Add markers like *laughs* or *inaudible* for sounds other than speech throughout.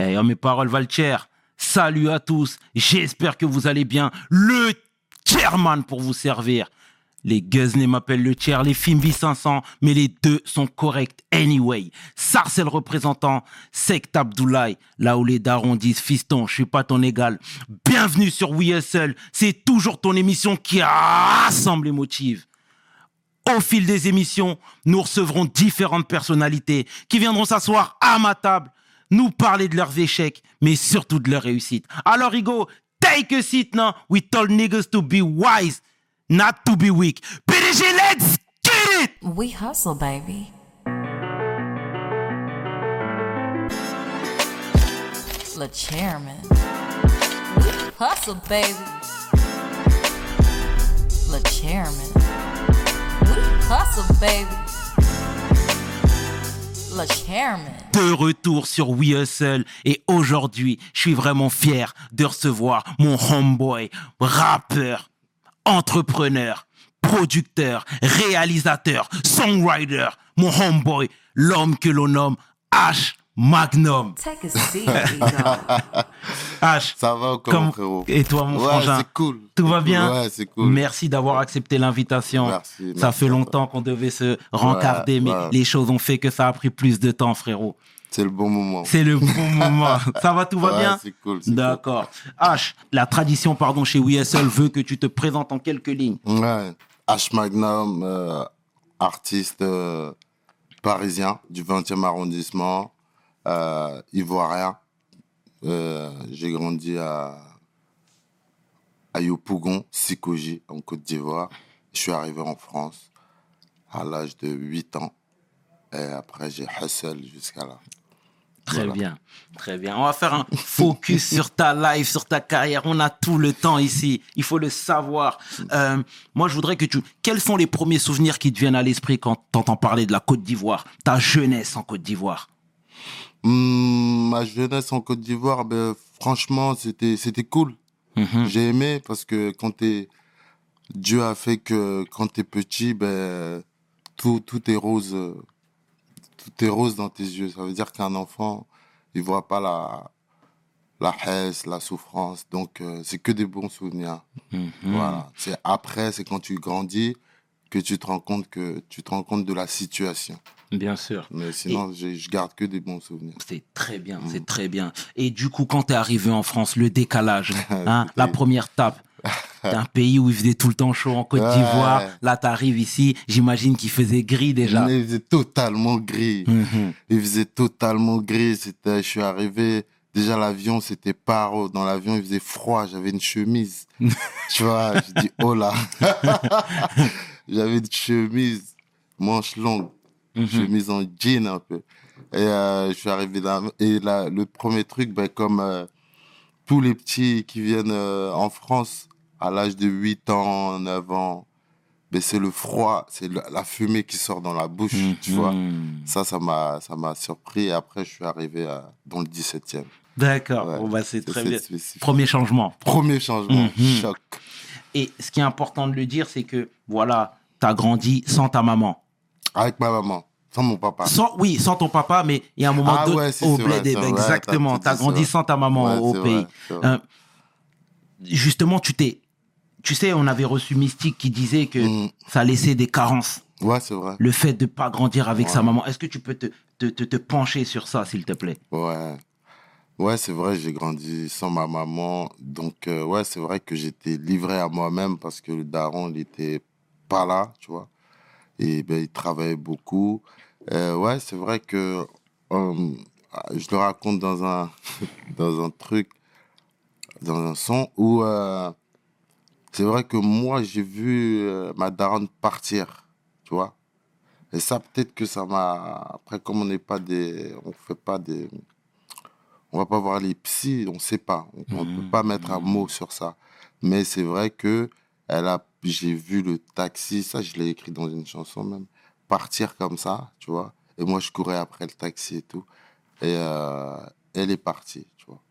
Eh, oh, mes paroles valent cher. Salut à tous. J'espère que vous allez bien. Le chairman pour vous servir. Les Guzney m'appellent le chair, les Fimbi 500, mais les deux sont corrects anyway. Sarcel représentant, Sect Abdoulaye, là où les darons disent fiston, je suis pas ton égal. Bienvenue sur WeSL, c'est toujours ton émission qui rassemble les motifs. Au fil des émissions, nous recevrons différentes personnalités qui viendront s'asseoir à ma table, nous parler de leurs échecs, mais surtout de leurs réussites. Alors, Hugo, take a seat now. We told niggas to be wise, not to be weak. PDG, let's get it! We hustle, baby. Le chairman. We hustle, baby. Le chairman. We hustle, baby. Le chairman. De retour sur We Hustle et aujourd'hui, je suis vraiment fier de recevoir mon homeboy, rappeur, entrepreneur, producteur, réalisateur, songwriter, mon homeboy, l'homme que l'on nomme H Magnum. Take a seat, Ego. H. Ça va ou comment, comment- frérot Et toi, mon Ouais, frangin c'est cool. Tout va bien Ouais, c'est cool. Merci d'avoir accepté l'invitation. Merci, Ça fait longtemps qu'on devait se rencarder, mais ouais. les choses ont fait que ça a pris plus de temps, frérot. C'est le bon moment. C'est le bon *laughs* moment. Ça va, tout va bien c'est cool, c'est D'accord. H, la tradition, pardon, chez WeSL veut que tu te présentes en quelques lignes. Ouais. H Magnum, euh, artiste euh, parisien du 20e arrondissement, euh, ivoirien. Euh, J'ai grandi à, à Yopougon, Sikoji, en Côte d'Ivoire. Je suis arrivé en France à l'âge de 8 ans. Et après, j'ai hustle jusqu'à là. Très Voilà. bien, très bien. On va faire un focus sur ta life, sur ta carrière. On a tout le temps ici. Il faut le savoir. Euh, moi, je voudrais que tu. Quels sont les premiers souvenirs qui te viennent à l'esprit quand t'entends parler de la Côte d'Ivoire, ta jeunesse en Côte d'Ivoire? Hum, ma jeunesse en Côte d'Ivoire, ben, franchement, c'était c'était cool. Mhm. J'ai aimé parce que quand t'es Dieu a fait que quand t'es petit, ben tout tout est rose, tout est rose dans tes yeux. Ça veut dire qu'un enfant, il voit pas la la haisse, la souffrance. Donc euh, c'est que des bons souvenirs. Mhm. Voilà. C'est après, c'est quand tu grandis que tu te rends compte que tu te rends compte de la situation. Bien sûr. Mais sinon, j'ai- je garde que des bons souvenirs. C'est très bien, c'est très bien. Et du coup, quand t'es arrivé en France, le décalage, *laughs* hein, la première tape, d'un pays où il faisait tout le temps chaud en Côte Ouais. d'Ivoire, là t'arrives ici, j'imagine qu'il faisait gris déjà. Il faisait totalement gris. Mhm. Il faisait totalement gris. C'était, je suis arrivé. Déjà, l'avion, c'était paro. Dans l'avion, il faisait froid. J'avais une chemise. *laughs* tu vois, je dis, oh là. *laughs* J'avais une chemise, manche longue, Mhm. chemise en jean un peu. Et euh, je suis arrivé là. Et là, le premier truc, ben, comme euh, tous les petits qui viennent euh, en France à l'âge de 8 ans, 9 ans, ben, c'est le froid, c'est la fumée qui sort dans la bouche, tu vois. Mhm. Ça, ça m'a, ça m'a surpris. Et après, je suis arrivé à- dans le 17e. D'accord, Ouais. bon, bah, c'est très bien. spécifique. Premier changement. Premier changement, Mhm. choc. Et ce qui est important de le dire, c'est que voilà, t'as grandi sans ta maman. Avec ma maman, sans mon papa. Sans, oui, sans ton papa, mais il y a un moment Ah donné ouais, au bled, exactement. T'as grandi sans ta maman Ouais, au pays. vrai. Euh, justement, tu t'es, tu sais, on avait reçu Mystique qui disait que Mhm. ça laissait des carences. Ouais, c'est vrai. Le fait de pas grandir avec sa maman. Est-ce que tu peux te, te, te, te pencher sur ça, s'il te plaît? Ouais. Ouais, c'est vrai, j'ai grandi sans ma maman. Donc, euh, ouais, c'est vrai que j'étais livré à moi-même parce que le daron, il était pas là, tu vois. Et ben, il travaillait beaucoup. Euh, ouais, c'est vrai que euh, je le raconte dans un, *laughs* dans un truc, dans un son où euh, c'est vrai que moi, j'ai vu ma daronne partir, tu vois. Et ça, peut-être que ça m'a. Après, comme on n'est pas des. On fait pas des. On va pas voir les psys, on sait pas. On ne peut pas mettre un mot sur ça. Mais c'est vrai que elle a. J'ai vu le taxi, ça, je l'ai écrit dans une chanson même. Partir comme ça, tu vois. Et moi, je courais après le taxi et tout. Et euh, elle est partie, tu vois.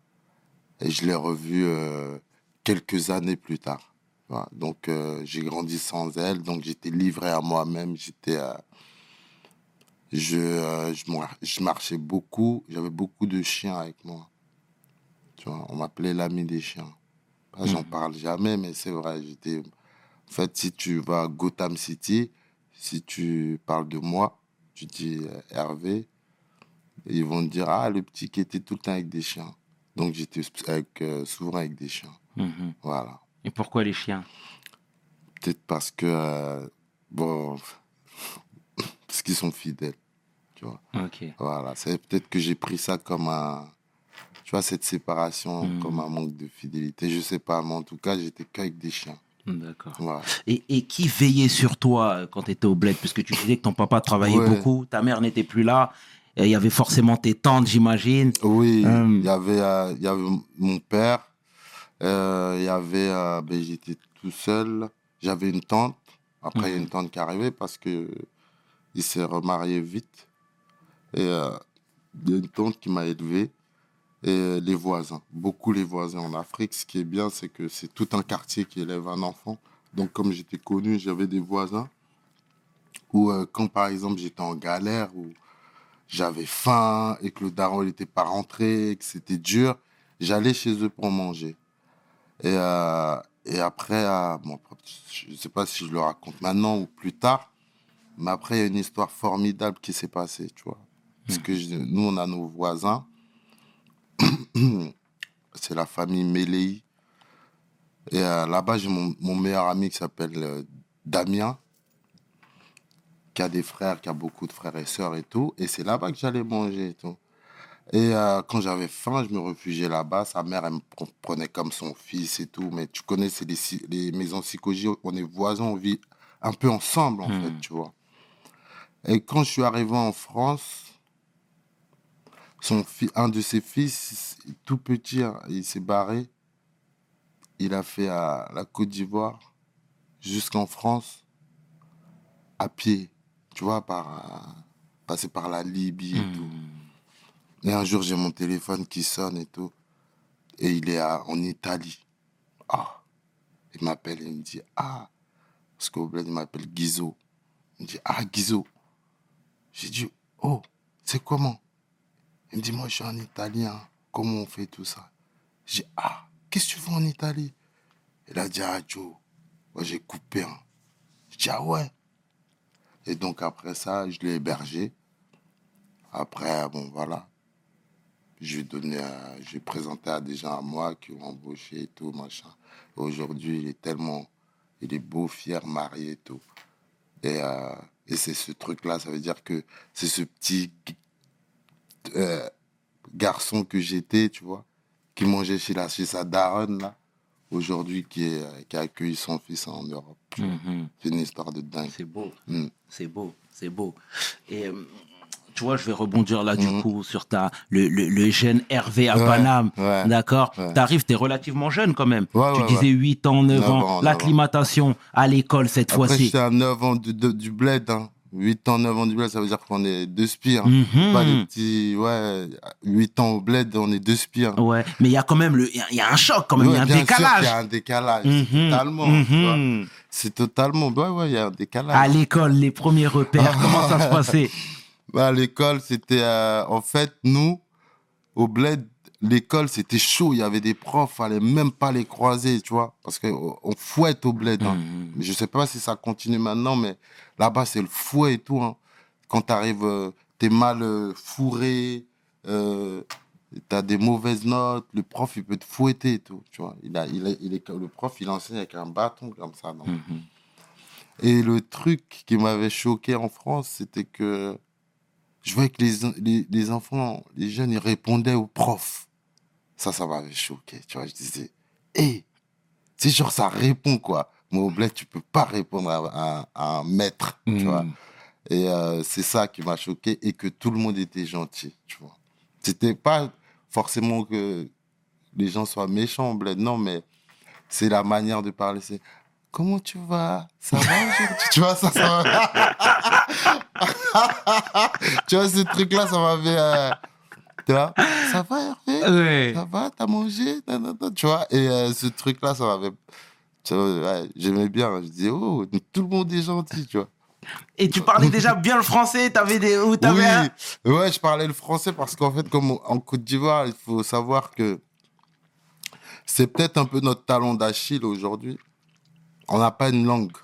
Et je l'ai revue euh, quelques années plus tard. tu vois. Donc, euh, j'ai grandi sans elle. Donc, j'étais livré à moi-même. J'étais. je, je, je marchais beaucoup. J'avais beaucoup de chiens avec moi. Tu vois, on m'appelait l'ami des chiens. J'en Mhm. parle jamais, mais c'est vrai. J'étais. En fait, si tu vas à Gotham City, si tu parles de moi, tu dis euh, Hervé, et ils vont te dire Ah, le petit qui était tout le temps avec des chiens. Donc j'étais avec, euh, souvent avec des chiens. Mhm. Voilà. Et pourquoi les chiens? Peut-être parce que. euh, bon. *laughs* parce qu'ils sont fidèles. Tu vois. Ok. Voilà. C'est peut-être que j'ai pris ça comme un. Tu vois, cette séparation, Mhm. comme un manque de fidélité. Je sais pas, mais en tout cas, j'étais qu'avec des chiens. D'accord. Voilà. Et, et qui veillait sur toi euh, quand tu étais au bled? Parce que tu disais que ton papa travaillait Ouais. beaucoup, ta mère n'était plus là. Il y avait forcément tes tantes, j'imagine. Oui, Hum. il y avait, euh, il y avait mon père. euh, Il y avait, euh, ben, j'étais tout seul. J'avais une tante. Après, il y a Mhm. une tante qui est arrivée parce que il s'est remarié vite. Et euh, il y a une tante qui m'a élevé. Et euh, les voisins, beaucoup les voisins en Afrique. Ce qui est bien, c'est que c'est tout un quartier qui élève un enfant. Donc, comme j'étais connu, j'avais des voisins. Ou euh, quand, par exemple, j'étais en galère, ou j'avais faim et que le daron n'était pas rentré, que c'était dur, j'allais chez eux pour manger. Et, euh, et après, euh, bon, je ne sais pas si je le raconte maintenant ou plus tard, mais après, il y a une histoire formidable qui s'est passée, tu vois. Parce que je- nous, on a nos voisins. *coughs* C'est la famille Mélei. Et euh, là-bas, j'ai mon, mon meilleur ami qui s'appelle euh, Damien, qui a des frères, qui a beaucoup de frères et sœurs et tout. Et c'est là-bas que j'allais manger et tout. Et euh, quand j'avais faim, je me réfugiais là-bas. Sa mère, elle me pre- prenait comme son fils et tout. Mais tu connais, c'est les, les maisons psychogie, on est voisins, on vit un peu ensemble, en Hmm. fait, tu vois. Et quand je suis arrivé en France, son un de ses fils, tout petit, hein, il s'est barré. Il a fait à la Côte d'Ivoire jusqu'en France à pied, tu vois, par, euh, passer par la Libye et tout. Mhm. Et un jour, j'ai mon téléphone qui sonne et tout. Et il est à- en Italie. Ah. Il m'appelle et il me dit Ah. Parce qu'au bled, il m'appelle Guizo. Il me dit Ah, Guizo. J'ai dit Oh, c'est comment? Il me dit Moi, je suis en italien. Comment on fait tout ça? J'ai dit Ah, qu'est-ce que tu fais en Italie? Il a dit Ah, Joe, moi, j'ai coupé. Hein. J'ai dit Ah ouais. Et donc, après ça, je l'ai hébergé. Après, bon, voilà. Je lui à- je à des gens à moi qui ont embauché et tout, machin. Aujourd'hui, il est tellement, il est beau, fier, marié et tout. Et, euh, et c'est ce truc-là, ça veut dire que c'est ce petit euh, garçon que j'étais, tu vois, qui mangeait chez, la, chez sa daronne, là, aujourd'hui, qui, est, qui a accueilli son fils en Europe. Mhm. C'est une histoire de dingue. C'est beau. Mm. C'est beau, c'est beau. Et euh, tu vois, je vais rebondir là du Mhm. coup sur ta le, le, le jeune Hervé à Ouais, Paname. ouais, D'accord? ouais. T'arrives, t'es relativement jeune quand même. Tu disais ouais. 8 ans, 9, 9 ans. ans, 9 L'acclimatation à l'école cette Après, fois-ci. j'étais à 9 ans du, du bled. Hein. 8 ans, 9 ans du bled, ça veut dire qu'on est deux spires. Mhm. Pas des petits, ouais, 8 ans au bled, on est deux spires. Ouais, mais il y a quand même le, il y a- il y, a un choc quand même, il y a un décalage. qu'il y a un décalage, Mhm, c'est totalement. mhm. C'est totalement, ouais, ouais, il y a un décalage. À l'école, les premiers repères, *laughs* comment ça se passait? Bah, à l'école, c'était, euh, en fait, nous, au bled, l'école, c'était chaud. Il y avait des profs, fallait même pas les croiser, tu vois, parce qu'on on fouette au bled. hein. Mhm. Je sais pas si ça continue maintenant, mais là-bas, c'est le fouet et tout. Hein. Quand tu arrives, t'es mal euh, fourré, euh, t'as des mauvaises notes, le prof, il peut te fouetter et tout. Tu vois. Il a, il a- il est, le prof, il enseigne avec un bâton comme ça. non. Mhm. Et le truc qui m'avait choqué en France, c'était que je voyais que les, les, les enfants, les jeunes, ils répondaient aux profs. Ça, ça m'avait choqué. Tu vois, je disais, hé, c'est genre, ça répond, quoi. Mais au bled, tu peux pas répondre à, à- à un maître, tu Mhm. vois. Et euh, c'est ça qui m'a choqué et que tout le monde était gentil, tu vois. C'était pas forcément que les gens soient méchants au bled, non, mais c'est la manière de parler. C'est comment tu vas? Ça va aujourd'hui Tu vois, ça, ça *laughs* Tu vois, ce truc-là, ça m'avait. euh, Tu vois Ça va, Hervé *laughs* Ouais. Ça va T'as mangé Tu vois Et euh, ce truc-là, ça m'avait. ouais, J'aimais bien. Je disais, oh, tout le monde est gentil, tu vois. Et tu parlais déjà bien le français, t'avais des, ou un- Oui, ouais, je parlais le français parce qu'en fait, comme en Côte d'Ivoire, il faut savoir que c'est peut-être un peu notre talon d'Achille aujourd'hui. On n'a pas une langue,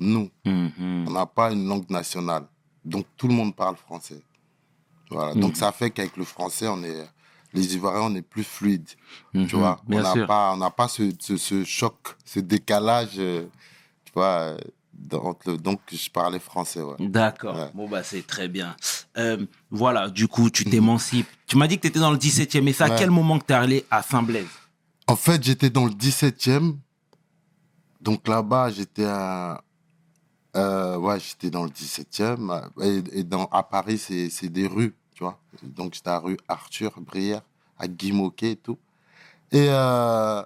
nous. Mhm. On n'a pas une langue nationale. Donc tout le monde parle français. Voilà. Donc ça fait qu'avec le français, on est, les Ivoiriens, on est plus fluide. Mhm. Tu vois, Bien on n'a pas, on n'a pas ce, ce, ce choc, ce décalage. euh, tu vois, euh, le- donc je parlais français. Ouais. D'accord. Ouais. Bon, bah, c'est très bien. Euh, voilà, du coup, tu t'émancipes. Tu m'as dit que tu étais dans le 17e, mais c'est à Ouais. quel moment que tu es allé à Saint-Blaise? En fait, j'étais dans le 17e. Donc là-bas, j'étais à. euh, ouais, j'étais dans le 17e. Et, et dans, à Paris, c'est des rues, tu vois. Donc j'étais à rue Arthur, Brière, à Guimauquet et tout. Et euh,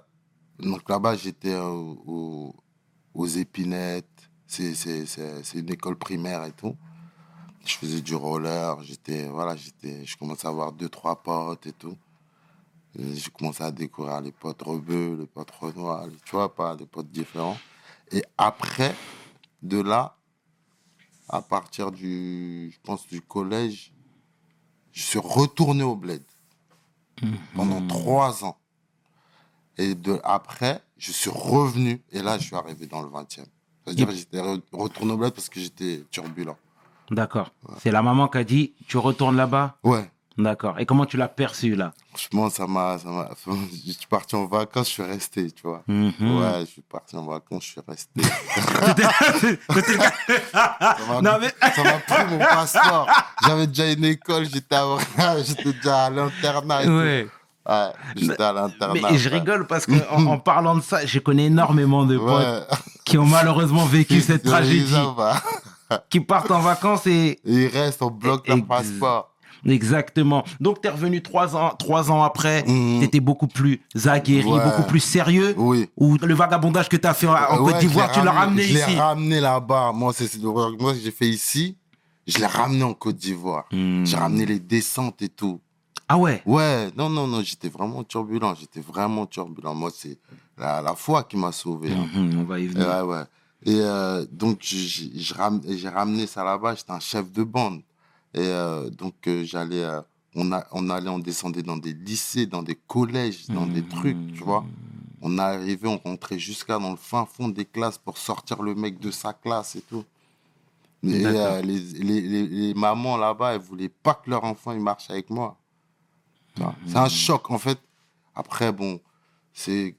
donc là-bas, j'étais au- aux Épinettes. C'est une école primaire et tout. Je faisais du roller. J'étais, voilà, j'étais, je commençais à avoir deux, trois potes et tout. Et J'ai commencé à découvrir les potes rebeux, les potes renois, tu vois, pas des potes différents. Et après, de là, à partir du, je pense, du collège, je suis retourné au bled pendant trois ans. Et de, après, je suis revenu et là, je suis arrivé dans le 20e. C'est-à-dire que j'étais re- retourné au bled parce que j'étais turbulent. D'accord. C'est la maman qui a dit tu retournes là-bas? Ouais, D'accord. Et comment tu l'as perçu là? Franchement, ça m'a, ça m'a, *laughs* je suis parti en vacances, je suis resté, tu vois. Mhm. Ouais, je suis parti en vacances, je suis resté. *laughs* Ça m'a- Non, mais- ça m'a pris mon passeport. J'avais déjà une école, j'étais à- *laughs* j'étais déjà à l'internat. Ouais. Ouais, j'étais à l'internat. Mais je rigole parce que en, parlant de ça, je connais énormément de potes Ouais. qui ont malheureusement vécu cette tragédie, qui partent en vacances et Et ils restent, on bloque leur passeport. Exactement. Donc t'es revenu trois ans, trois ans après, Mhm. t'étais beaucoup plus aguerri, Ouais. beaucoup plus sérieux. Oui. Ou le vagabondage que t'as fait en, en Ouais, Côte d'Ivoire, je tu l'as ramené Je ici. l'ai ramené là-bas. Moi, c'est moi que j'ai fait ici. Je l'ai ramené en Côte d'Ivoire. Hmm. J'ai ramené les descentes et tout. Ah ouais? Ouais, non, non, non, j'étais vraiment turbulent. J'étais vraiment turbulent. Moi, c'est la, la foi qui m'a sauvé. hein. Mhm, on va y venir. Ouais, ouais. Et euh, donc, je j'ai ramené ça là-bas. J'étais un chef de bande. Et euh, donc, euh, j'allais, euh, on, a, on allait, on descendait dans des lycées, dans des collèges, dans des trucs, tu vois. On arrivait, on rentrait jusqu'à dans le fin fond des classes pour sortir le mec de sa classe et tout. Et euh, les, les, les, les mamans là-bas, elles voulaient pas que leur enfant il marche avec moi. C'est un choc en fait. Après, bon, c'est.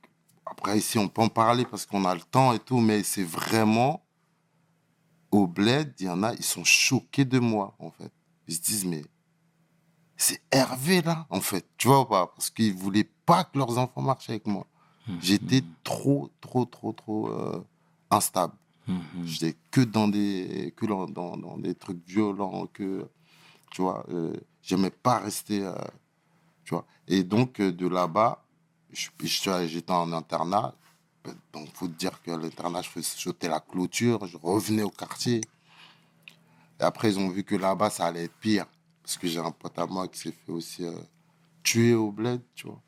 Après, ici, on peut en parler parce qu'on a le temps et tout, mais c'est vraiment. Au bled, il y en a, ils sont choqués de moi, en fait. Ils se disent, mais. C'est Hervé, là, en fait. Tu vois ou pas? Parce qu'ils voulaient pas que leurs enfants marchent avec moi. J'étais trop, trop, trop, trop euh, instable. Mhm. J'étais que dans des, que dans, dans, dans des trucs violents, que, tu vois, euh, j'aimais pas rester, euh, tu vois. Et donc, euh, de là-bas, j'étais en internat. Donc, faut te dire que l'internat, je faisais sauter la clôture, je revenais au quartier. Après, ils ont vu que là-bas, ça allait être pire. Parce que j'ai un pote à moi qui s'est fait aussi euh, tuer au bled, tu vois.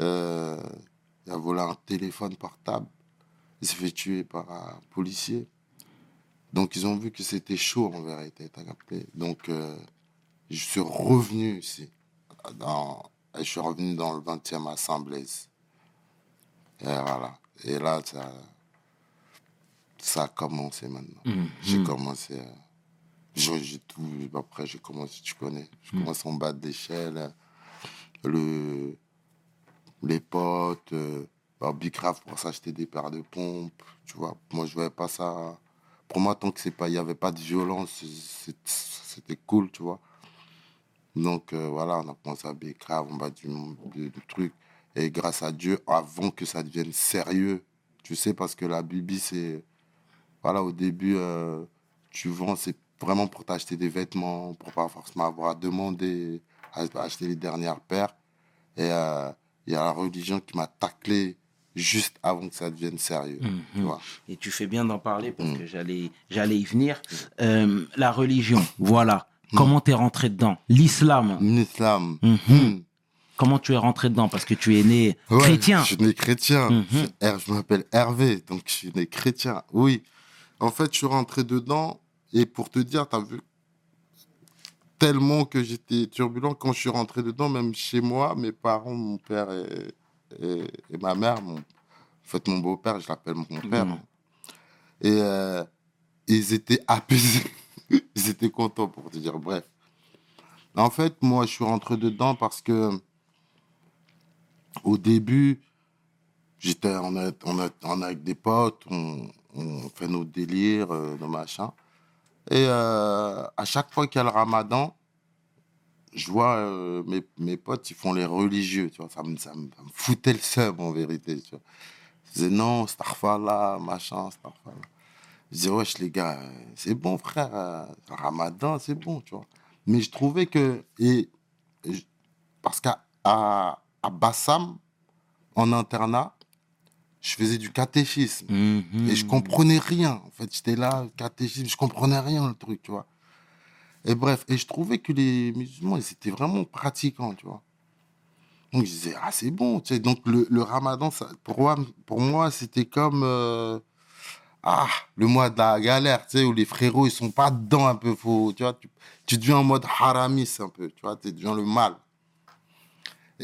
Euh, il a volé un téléphone portable. Il s'est fait tuer par un policier. Donc, ils ont vu que c'était chaud en vérité. Donc, euh, je suis revenu ici. Je suis revenu dans le 20e à Saint-Blaise. Et voilà. Et là, ça, ça a commencé maintenant. Mhm. J'ai commencé. euh, j'ai tout. Après, j'ai commencé, tu connais. Je Mhm. commence en bas d'échelle. Le, les potes. Euh, Bicraft, pour s'acheter des paires de pompes. Tu vois, moi, je voyais pas ça. Pour moi, tant que c'est pas, il n'y avait pas de violence, c'était cool, tu vois. Donc, euh, voilà, on a commencé à Bicraft, en bas du, du, du truc. Et grâce à Dieu, avant que ça devienne sérieux, tu sais, parce que la Bibi, c'est. Voilà, au début, euh, tu vends, c'est vraiment pour t'acheter des vêtements, pour pas forcément avoir à demander, à, à acheter les dernières paires. Et euh, il y a la religion qui m'a taclé juste avant que ça devienne sérieux. tu Mhm. vois. Et tu fais bien d'en parler parce Mm. que j'allais, j'allais y venir. Euh, la religion, voilà. Comment t'es rentré dedans? L'islam, L'islam. Mhm. hmm. comment tu es rentré dedans? Parce que tu es né Ouais, chrétien. Je suis né chrétien. Mhm. Je, je m'appelle Hervé, donc je suis né chrétien. Oui. En fait, je suis rentré dedans et pour te dire, tu as vu, tellement que j'étais turbulent quand je suis rentré dedans, même chez moi, mes parents, mon père et, et, et ma mère, mon, en fait, mon beau-père, je l'appelle mon père. Mhm. Et euh, ils étaient *laughs* apaisés. ils étaient contents pour te dire. Bref. En fait, moi, je suis rentré dedans parce que au début, j'étais est, on est avec des potes, on, on fait nos délires, euh, nos machins. Et euh, à chaque fois qu'il y a le ramadan, je vois euh, mes, mes potes, ils font les religieux, tu vois. Ça me, ça me, ça foutait le seum, en vérité, tu vois. Ils disaient non, Starfala, machin, Starfala. Je disais, wesh, les gars, c'est bon, frère, ramadan, c'est bon, tu vois. Mais je trouvais que. Et, je- parce qu'à à, à Bassam, en internat, je faisais du catéchisme. Mhm. Et je comprenais rien. En fait, j'étais là, catéchisme, je comprenais rien, le truc, tu vois. Et bref, et je trouvais que les musulmans, ils étaient vraiment pratiquants, tu vois. Donc, je disais, ah, c'est bon, tu sais. Donc, le, le ramadan, ça, pour moi, pour moi c'était comme, euh, ah, le mois de la galère, tu sais, où les frérots, ils sont pas dedans un peu, faut, tu vois. Tu, tu deviens en mode haramis un peu, tu vois, tu deviens le mal.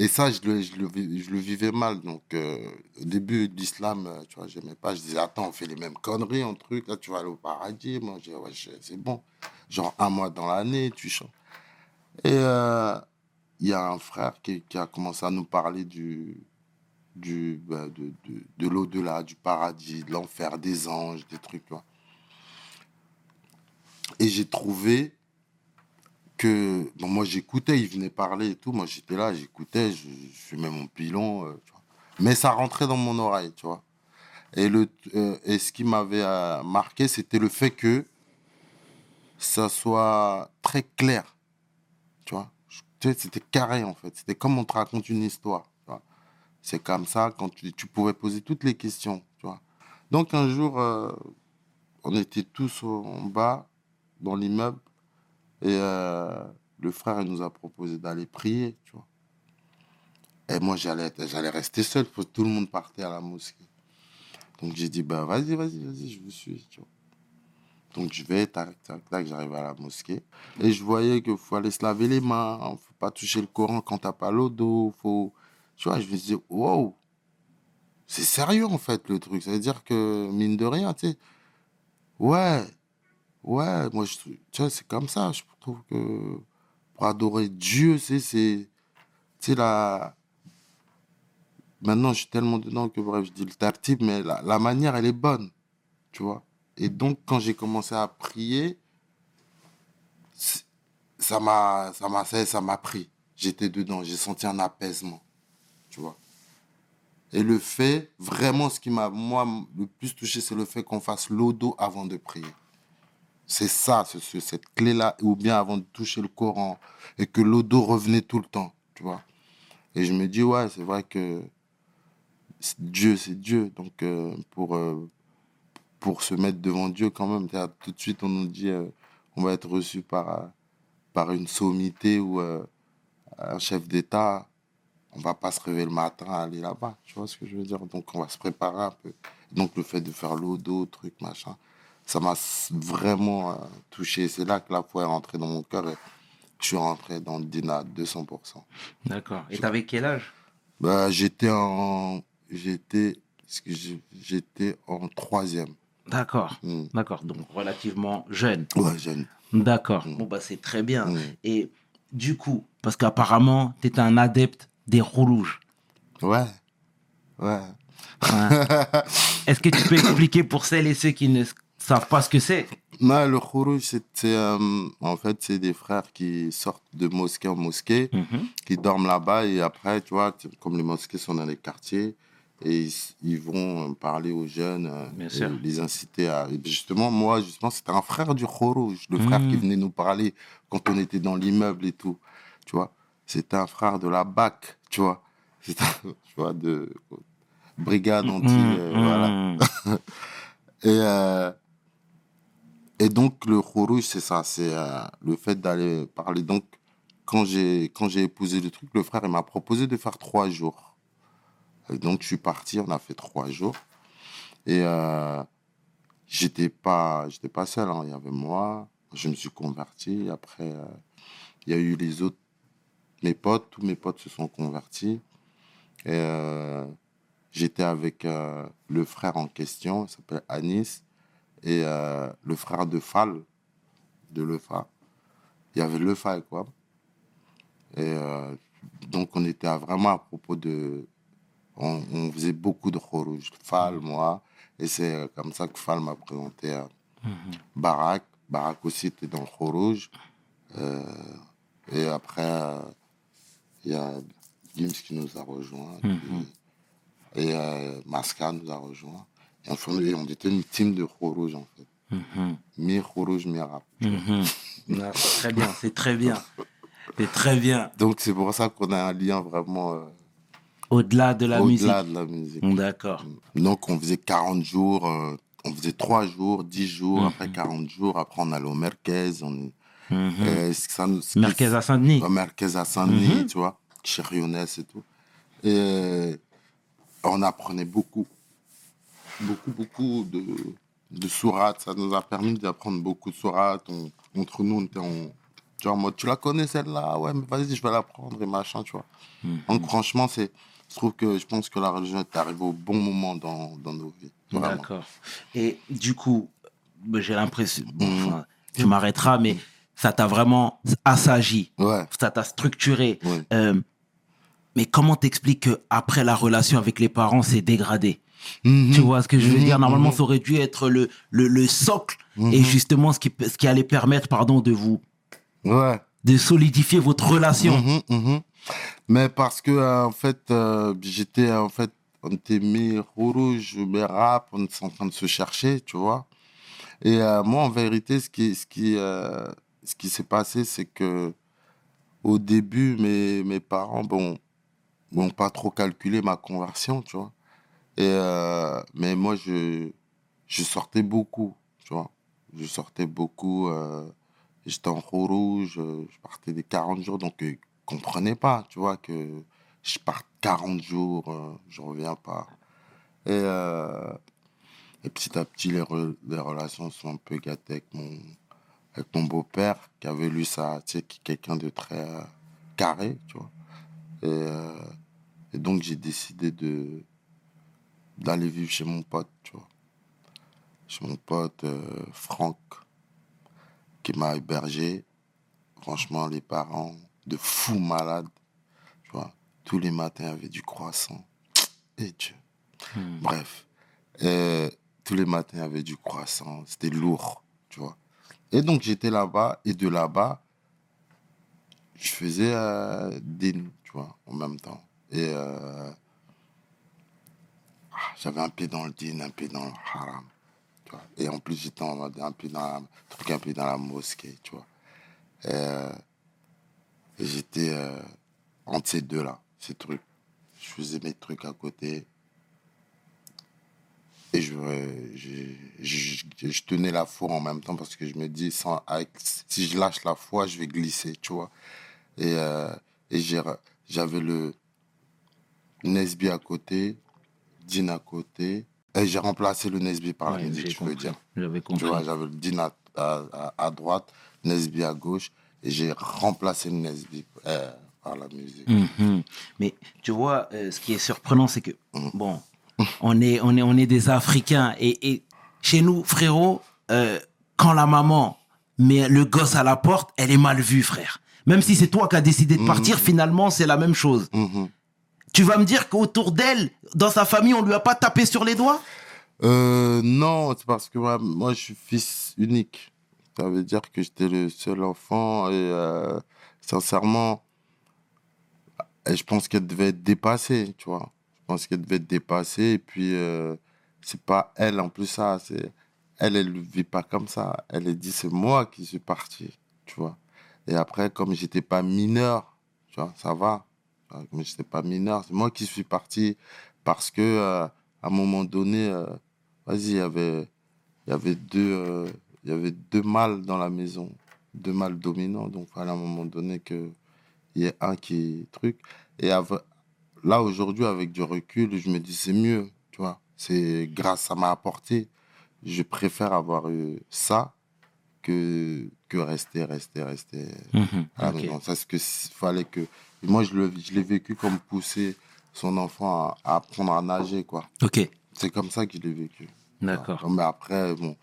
Et ça, je le, je le, je le vivais mal. Donc, euh, au début l'islam, euh, tu vois, j'aimais pas. Je disais, attends, on fait les mêmes conneries, un truc. Là, tu vas aller au paradis. Moi, je ouais, c'est bon. Genre, un mois dans l'année, tu chantes. Et euh, il y a un frère qui, qui a commencé à nous parler du, du, bah, de, de, de l'au-delà, du paradis, de l'enfer, des anges, des trucs. Et j'ai trouvé que bon, moi j'écoutais, il venait parler et tout, moi j'étais là, j'écoutais, je, je fumais mon pilon, euh, mais ça rentrait dans mon oreille, tu vois. Et, le, euh, et ce qui m'avait euh, marqué, c'était le fait que ça soit très clair, tu vois. C'était carré en fait, c'était comme on te raconte une histoire. C'est comme ça, quand tu, tu pouvais poser toutes les questions, tu vois. Donc un jour, on était tous en bas, dans l'immeuble, et euh, le frère, il nous a proposé d'aller prier, tu vois. Et moi, j'allais, j'allais rester seul, parce que tout le monde partait à la mosquée. Donc j'ai dit, bah vas-y, vas-y, vas-y, je vous suis. Donc je vais, tac, tac, tac, j'arrive à la mosquée. Et je voyais qu'il faut aller se laver les mains, faut pas toucher le Coran quand t'as pas l'eau d'eau. Tu vois, je me disais, wow, c'est sérieux en fait le truc. Ça veut dire que, mine de rien, tu sais, ouais, Ouais, moi, tu vois, c'est comme ça. Je trouve que pour adorer Dieu, c'est, c'est, tu sais, la... Maintenant, je suis tellement dedans que, bref, je dis le tartib, mais la, manière, elle est bonne, tu vois. Et donc, quand j'ai commencé à prier, ça m'a, ça m'a, ça m'a pris. J'étais dedans, j'ai senti un apaisement, tu vois. Et le fait, vraiment, ce qui m'a, moi, le plus touché, c'est le fait qu'on fasse l'odo avant de prier. C'est ça, ce- ce- cette clé-là, ou bien avant de toucher le Coran, et que l'odo revenait tout le temps, tu vois. Et je me dis, ouais, c'est vrai que Dieu, c'est Dieu. Donc, euh, pour, euh, pour se mettre devant Dieu, quand même, tout de suite, on nous dit, euh, on va être reçu par, par une sommité ou un chef d'État. On va pas se réveiller le matin à aller là-bas, tu vois ce que je veux dire? Donc, on va se préparer un peu. Donc, le fait de faire l'odo, truc, machin, ça m'a vraiment euh, touché. C'est là que la foi est rentrée dans mon cœur et je suis rentré dans le à 200%. D'accord. Et t'avais quel âge? Bah, j'étais en, j'étais, j'étais en troisième. D'accord. Mm. D'accord. Donc relativement jeune. Ouais, jeune. D'accord. Mm. Bon, bah, c'est très bien. Mm. Et du coup, parce qu'apparemment, tu étais un adepte des rouges. Ouais. Ouais. *laughs* Est-ce que tu peux expliquer pour celles et ceux qui ne savent pas ce que c'est Non, le khourouj, c'est, c'est, euh, en fait, c'est des frères qui sortent de mosquée en mosquée, Mhm. qui dorment là-bas et après, tu vois, comme les mosquées sont dans les quartiers, et ils, ils vont euh, parler aux jeunes, euh, les inciter à. et justement, moi, justement, c'était un frère du khourouj, le frère Mhm. qui venait nous parler quand on était dans l'immeuble et tout, tu vois. C'était un frère de la BAC, tu vois. C'était, un- *laughs* tu vois, de brigade anti. euh, Mhm. voilà. *laughs* Et, et donc, le khourouj, c'est ça, c'est euh, le fait d'aller parler. Donc, quand j'ai, épousé le truc, le frère, il m'a proposé de faire trois jours. Et donc, je suis parti, on a fait trois jours. Et euh, j'étais pas, pas seul, hein. il y avait moi, je me suis converti. Après, euh, il y a eu les autres, mes potes, tous mes potes se sont convertis. Et euh, j'étais avec le frère en question, il s'appelle Anis, et euh, le frère de Fall, de Lefa. Il y avait Lefa et quoi. Et euh, donc, on était vraiment à propos de. On, on faisait beaucoup de rouge. Fall, moi. Et c'est euh, comme ça que Fall m'a présenté à Barak. Barak aussi était dans le rouge. Et après, il y a Gims qui nous a rejoints. puis- et euh, Masca nous a rejoints. Et enfin, on était une team de rouge, en fait. Mi rouge, mi rap. Mhm. *laughs* Très bien, c'est très bien. C'est très bien. Donc, c'est pour ça qu'on a un lien vraiment euh, Au-delà de la musique. au-delà de la musique. D'accord. Donc, on faisait 40 jours, euh, on faisait 3 jours, 10 jours, après 40 jours, après on allait au Merquez. On, euh, ça à Saint-Denis. au Merquez à Saint-Denis, tu vois, chez Rionès et tout. Et euh, on apprenait beaucoup, beaucoup, beaucoup de, de sourates. Ça nous a permis d'apprendre beaucoup de sourates. On- entre nous, on était en. Genre, en mode, tu la connais celle-là? Ouais, mais vas-y, je vais la prendre et machin, tu vois. Donc, franchement, c'est. Je trouve que je pense que la religion est arrivée au bon moment dans, dans nos vies. D'accord. Et du coup, j'ai l'impression, bon, Mhm. enfin, tu m'arrêteras, mais ça t'a vraiment assagi, Ouais. ça t'a structuré. Ouais. Euh, mais comment t'expliques qu'après la relation avec les parents s'est dégradée? Mhm. Tu vois ce que je veux Mhm, dire? Normalement, mhm. ça aurait dû être le, le, le socle et justement ce qui, ce qui allait permettre pardon, de vous Ouais. de solidifier votre relation. Mais parce que, euh, en fait, euh, j'étais, en fait, on était mis rouge, mais rap, on était en train de se chercher, tu vois. Et euh, moi, en vérité, ce qui, ce qui, ce qui s'est passé, c'est que au début, mes, mes parents, bon, n'ont pas trop calculé ma conversion, tu vois. Euh, mais moi, je, je sortais beaucoup, tu vois. Je sortais beaucoup. euh, J'étais en rouge, euh, je partais des 40 jours, donc ils ne comprenaient pas, tu vois, que je parte 40 jours, je reviens pas. Et, et petit à petit, les, les relations sont un peu gâtées avec mon, avec mon beau-père, qui avait lu ça, tu sais, quelqu'un de très carré, tu vois. Et donc, j'ai décidé de d'aller vivre chez mon pote, tu vois. Chez mon pote euh, Franck qui m'a hébergé. Franchement, les parents de fous malades. Tu vois, tous les matins, il y avait du croissant. Et Dieu. Bref. Et tous les matins, il y avait du croissant. C'était lourd, tu vois. Et donc, j'étais là-bas. Et de là-bas, je faisais euh, des nuits, tu vois, en même temps. Et euh, j'avais un pied dans le din, un pied dans le haram. Tu vois. Et en plus, j'étais un pied dans la, truc un pied dans la mosquée, tu vois. Euh, j'étais euh, entre ces deux-là, ces trucs. Je faisais mes trucs à côté. Et je, euh, je, je, tenais la foi en même temps parce que je me dis, sans, avec, si je lâche la foi, je vais glisser, tu vois. Et, et j'avais le Nesby à côté, Dean à côté. Et j'ai remplacé le Nesby par la musique, je veux compris. dire. J'avais Tu compris. vois, j'avais le Dean à, à, à- droite, Nesby à gauche, et j'ai remplacé le Nesby euh, par la musique. Mhm. Mais tu vois, euh, ce qui est surprenant, c'est que, bon, on est, on est, on est des Africains. Et, et chez nous, frérot, euh, quand la maman met le gosse à la porte, elle est mal vue, frère. Même si c'est toi qui as décidé de partir, finalement, c'est la même chose. Mhm. Tu vas me dire qu'autour d'elle, dans sa famille, on lui a pas tapé sur les doigts? Euh, non, c'est parce que moi, moi, je suis fils unique. Ça veut dire que j'étais le seul enfant et euh, sincèrement, je pense qu'elle devait être dépassée, tu vois. Je pense qu'elle devait être dépassée et puis euh, c'est pas elle en plus ça, c'est elle, elle ne vit pas comme ça. Elle a dit c'est moi qui suis parti, tu vois. Et après, comme j'étais pas mineur, tu vois, ça va. Tu vois, Comme j'étais pas mineur, c'est moi qui suis parti parce que euh, à un moment donné, euh, vas-y, il y avait, il y avait deux, euh, il y avait deux mâles dans la maison, deux mâles dominants. Donc, à un moment donné que il y ait un qui truc. Et av- là, aujourd'hui, avec du recul, je me dis c'est mieux, tu vois. C'est grâce, ça m'a apporté. Je préfère avoir eu ça que, que rester, rester, rester à la Ok. maison. Ça, c'est que fallait que. Moi, je le- je l'ai vécu comme poussé son enfant à, à apprendre à nager, quoi. Ok, C'est comme ça que je l'ai vécu. d'accord. Voilà. Mais après, bon,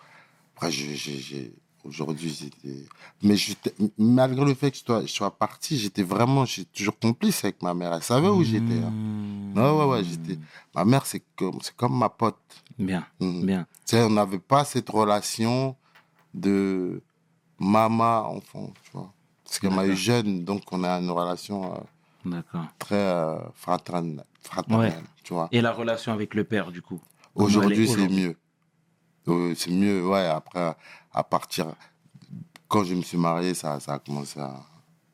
après, j'ai, j'ai, j'ai- aujourd'hui, j'étais, mais j'étais, malgré le fait que je sois, je sois parti, j'étais vraiment, j'étais toujours complice avec ma mère. Elle savait où j'étais. hein. Mmh. Ouais, ouais, j'étais, ma mère, c'est comme, c'est comme ma pote. Bien, Mhm. bien. Tu sais, on n'avait pas cette relation de maman-enfant, tu vois. Parce qu'elle m'a eu D'accord. jeune, donc on a une relation euh, très euh, fraternelle, fraternelle, tu vois. Et la relation avec le père, du coup Aujourd'hui, c'est mieux. C'est mieux, ouais, après, à partir... Quand je me suis marié, ça, ça a commencé à...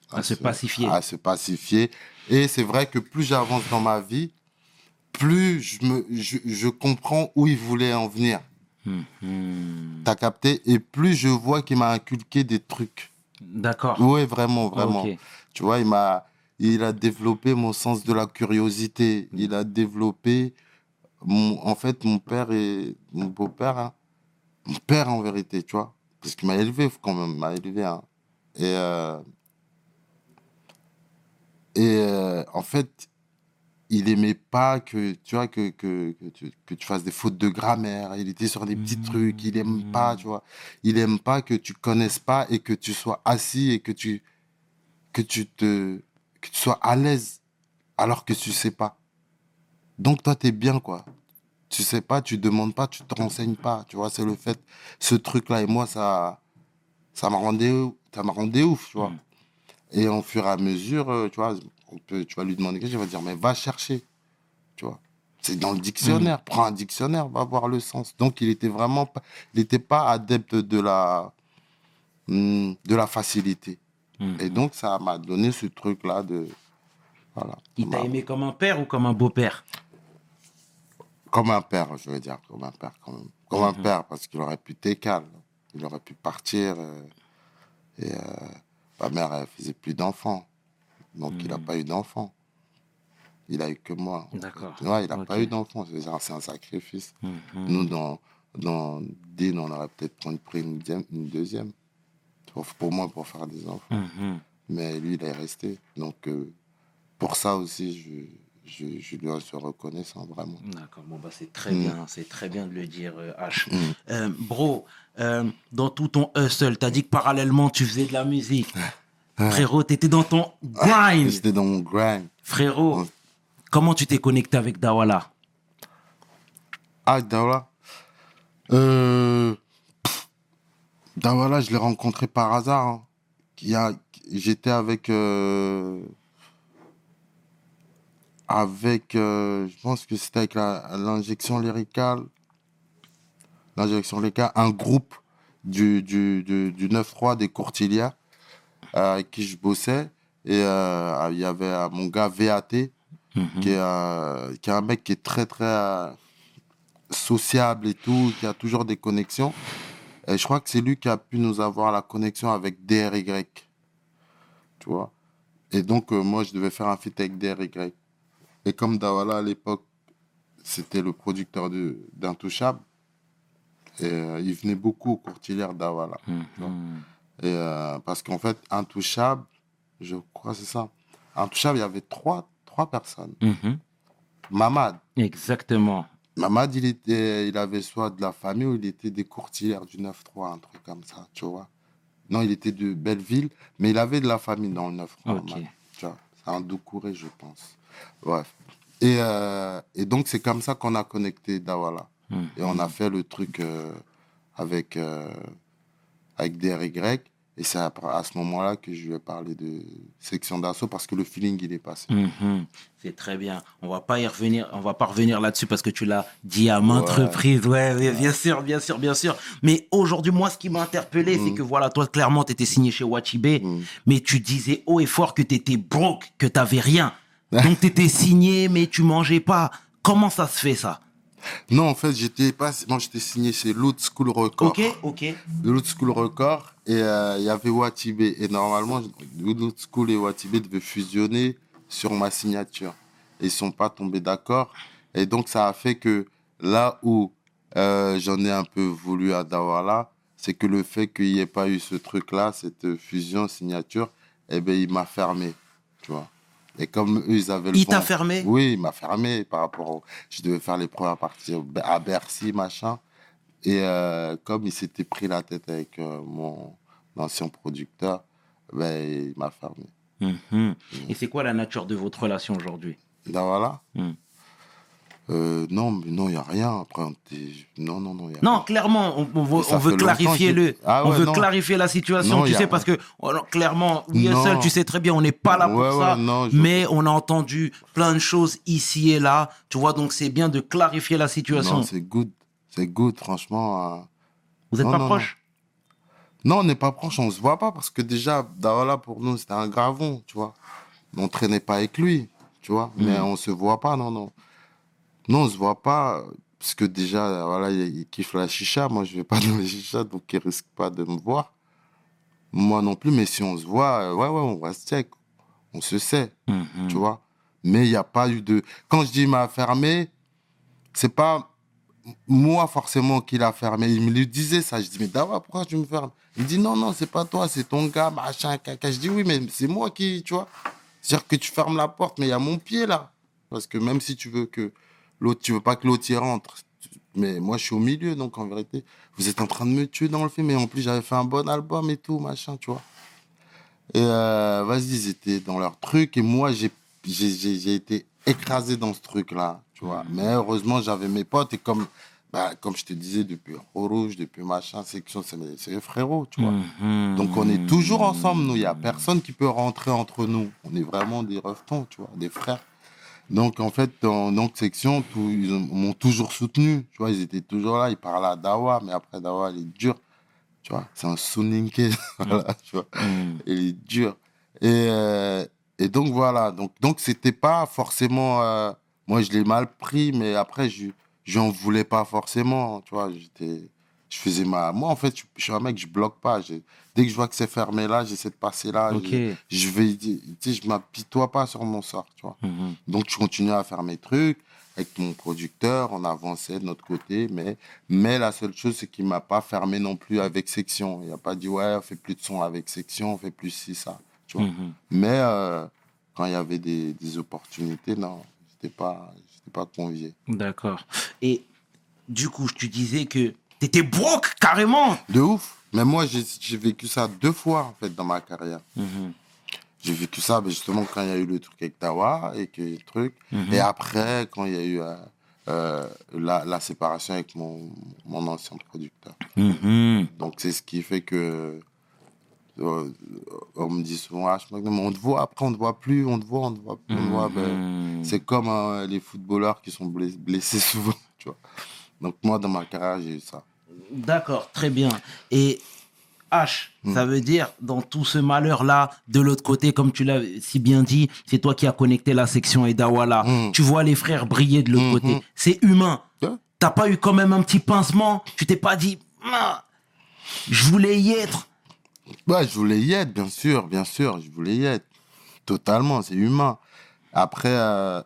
À se pacifier. À se pacifier. Et c'est vrai que plus j'avance dans ma vie, plus je, me, je, je comprends où il voulait en venir. Mhm. T'as capté? Et plus je vois qu'il m'a inculqué des trucs. D'accord. Oui, vraiment, vraiment. Tu vois, il m'a, il a développé mon sens de la curiosité. Il a développé, mon, en fait, mon père et mon beau-père, hein. mon père en vérité, tu vois, parce qu'il m'a élevé quand même, m'a élevé. hein. Et euh, et euh, en fait, il aimait pas que tu vois que que, que, tu, que tu fasses des fautes de grammaire. Il était sur des petits Mmh. trucs. Il aime pas, tu vois. Il aime pas que tu connaisses pas et que tu sois assis et que tu que tu te que tu sois à l'aise alors que tu sais pas. Donc toi t'es bien quoi. Tu sais pas, tu demandes pas, tu te renseignes pas. Tu vois, c'est le fait ce truc là et moi ça ça m'a rendu ça m'a rendu ouf, tu vois. Et au fur et à mesure, euh, tu vois, on peut, tu vas lui demander quelque chose, il va dire mais va chercher, tu vois. C'est dans le dictionnaire. Mm. Prends un dictionnaire, va voir le sens. Donc il était vraiment pas, il n'était pas adepte de la hum, de la facilité. Mhm. Et donc, ça m'a donné ce truc-là de. Voilà. Il t'a aimé comme un père ou comme un beau-père? Comme un père, je veux dire. Comme un père, quand même. Comme un Mhm. père, parce qu'il aurait pu t'écaler. Il aurait pu partir. euh, et euh, ma mère, elle faisait plus d'enfants. Donc, il n'a Mhm. pas eu d'enfants. Il a eu que moi. D'accord. Ouais, il n'a pas eu d'enfants. C'est un, sacrifice. Mhm. Nous, dans, dans Dean, on aurait peut-être pris- une, deuxième- une deuxième. Pour, moi, pour faire des enfants. Mais lui, il est resté. Donc, euh, pour ça aussi, je, je, je lui en suis reconnaissant, vraiment. D'accord, bon bah c'est très Mm. bien, c'est très bien de le dire, euh, H. Mm. Euh, bro, euh, dans tout ton hustle, t'as dit que parallèlement tu faisais de la musique. Frérot, t'étais dans ton grind. J'étais dans mon grind. Frérot, Ouais. comment tu t'es connecté avec Dawala? Ah, Dawala euh, pff, Dawala, je l'ai rencontré par hasard. hein. Il y a- J'étais avec... euh, avec... euh, je pense que c'était avec la- l'injection lyricale. L'injection lyricale. Un groupe du, du, du, du 9-3 des Courtilias avec qui je bossais. Et euh, il y avait euh, mon gars VAT, Mhm. qui, est, euh, qui est un mec qui est très, très euh, sociable et tout, qui a toujours des connexions. Et je crois que c'est lui qui a pu nous avoir la connexion avec DRY. Tu vois? Et donc, euh, moi, je devais faire un feat avec DRY. Et comme Dawala, à l'époque, c'était le producteur d'Intouchable, et euh, il venait beaucoup au courtilière Dawala. Mhm. Et euh, parce qu'en fait, Intouchable, je crois que c'est ça. Intouchable, il y avait trois, trois personnes. Mhm. Mamad. Exactement. Mamad, il, était, il avait soit de la famille ou il était des courtières du 9-3, un truc comme ça, tu vois. Non, il était de Belleville, mais il avait de la famille dans le 9-3. Ok. Mamad, Tu vois, c'est un Doucouré, je pense. Bref. Et, euh, et donc, c'est comme ça qu'on a connecté Dawala. Mhm. Et on a fait le truc euh, avec, avec DRY. Et c'est à, à ce moment-là que je lui ai parlé de section d'assaut parce que le feeling, il est passé. Mhm. C'est très bien. On va pas y revenir, on va pas revenir là-dessus parce que tu l'as dit à maintes Ouais. reprises. Ouais, ouais, bien sûr, bien sûr, bien sûr. Mais aujourd'hui, moi, ce qui m'a interpellé, c'est Mhm. que voilà, toi, clairement, tu étais signé chez Wachibé, Mhm. mais tu disais haut et fort que tu étais broke, que tu n'avais rien. *laughs* Donc, tu étais signé, mais tu mangeais pas. Comment ça se fait, ça? Non, en fait, j'étais pas. Moi, j'étais signé chez Loot School Record. Ok, ok. Loot School Record. Et euh, il y avait Watibé. Et normalement, Loot School et Watibé devaient fusionner sur ma signature. Et ils sont pas tombés d'accord. Et donc, ça a fait que là où euh, j'en ai un peu voulu à Dawala, c'est que le fait qu'il n'y ait pas eu ce truc-là, cette fusion signature, eh ben, il m'a fermé. Tu vois. Et comme eux, ils avaient le Il t'a fermé Oui, il m'a fermé par rapport au... Je devais faire les premières parties à Bercy, machin. Et euh, comme il s'était pris la tête avec euh, mon ancien producteur, ben, il m'a fermé. Mhm. Et c'est quoi la nature de votre relation aujourd'hui? Là, voilà. Hmm. Euh, non, mais non, il n'y a rien. Après, non, non, non. y a Non, clairement, on, on veut, on clarifier le, Ah on veut non. clarifier la situation, Non, tu a sais, rien. parce que oh clairement, oui seul, tu sais très bien, on n'est pas là pour Ouais, ça, ouais, non, je- mais on a entendu plein de choses ici et là, tu vois, donc c'est bien de clarifier la situation. C'est good. C'est good, franchement. euh. Vous n'êtes pas proche Non, on n'est pas proche, on se voit pas parce que déjà, pour nous, c'était un gravon, tu vois. On traînait pas avec lui, tu vois. Mais Mhm. on se voit pas, non, non. Non, on se voit pas parce que déjà, voilà, il, kiffe la chicha. Moi, je vais pas *laughs* dans les chichas, donc il risque pas de me voir. Moi non plus, mais si on se voit, euh, ouais, ouais, on reste check. On se sait, Mhm. tu vois. Mais il n'y a pas eu de. Quand je dis il m'a fermé, c'est pas moi forcément qui l'a fermé. Il me le disait ça. Je dis, mais Dawa, pourquoi tu me fermes? Il dit, non, non, c'est pas toi, c'est ton gars, machin, caca. Je dis, oui, mais c'est moi qui, tu vois. C'est-à-dire que tu fermes la porte, mais il y a mon pied là. Parce que même si tu veux que l'autre, tu veux pas que l'autre y rentre, mais moi je suis au milieu, donc en vérité, vous êtes en train de me tuer dans le film. Et en plus, j'avais fait un bon album et tout, machin, tu vois. Et euh, vas-y, ils étaient dans leur truc et moi, j'ai j'ai- j'ai j'ai été écrasé dans ce truc-là, tu vois. Mais heureusement, j'avais mes potes et comme, bah, comme je te disais, depuis Rouge, depuis machin, section, c'est mes, c'est mes frérots, tu vois. Mhm. Donc on est toujours ensemble, nous. Il n'y a personne qui peut rentrer entre nous. On est vraiment des reftons, tu vois, des frères. Donc en fait, dans notre section, tout- ils ont- m'ont toujours soutenu. Tu vois, ils étaient toujours là. Ils parlaient à Dawa, mais après Dawa, il est dur. Tu vois, c'est un Soninke. *laughs* voilà, tu vois. Mhm. Il est dur. Et, euh, et donc voilà. Donc donc c'était pas forcément. euh, moi, je l'ai mal pris, mais après, je j'en voulais pas forcément. Tu vois, j'étais. Je faisais ma. Moi, en fait, je, je suis un mec, je bloque pas. Je- Dès que je vois que c'est fermé là, j'essaie de passer là. Ok. Je, je vais. Tu sais, je m'apitoie pas sur mon sort, tu vois. Mhm. Donc, je continue à faire mes trucs avec mon producteur. On avançait de notre côté. Mais, mais la seule chose, c'est qu'il m'a pas fermé non plus avec section. Il a pas dit, ouais, on fait plus de son avec section, on fait plus ci, ça. Tu vois. Mhm. Mais euh, quand il y avait des, des opportunités, non, j'étais pas, j'étais pas convié. D'accord. Et du coup, tu disais que t'étais broke carrément. De ouf. Mais moi, j'ai vécu ça deux fois, en fait, dans ma carrière. Mhm. J'ai vécu ça ben, justement quand il y a eu le truc avec Tawa et que le truc. Mhm. Et après, quand il y a eu euh, euh, la, la séparation avec mon, mon ancien producteur. Mhm. Donc, c'est ce qui fait que. euh, on me dit souvent, ah, je me dis, mais on te voit, après on te voit plus, on te voit, on te voit plus. Ben, c'est comme les footballeurs qui sont bless- blessés *laughs* souvent, tu vois. Donc, moi, dans ma carrière, j'ai eu ça. D'accord, très bien. Et H, Hmm. ça veut dire, dans tout ce malheur-là, de l'autre côté, comme tu l'as si bien dit, c'est toi qui as connecté la section Edawala. Hmm. Tu vois les frères briller de l'autre Mhm. côté. C'est humain. Ouais. T'as pas eu quand même un petit pincement? Tu t'es pas dit, Ah, je voulais y être. Ouais, je voulais y être, bien sûr, bien sûr, je voulais y être. Totalement, c'est humain. Après, euh,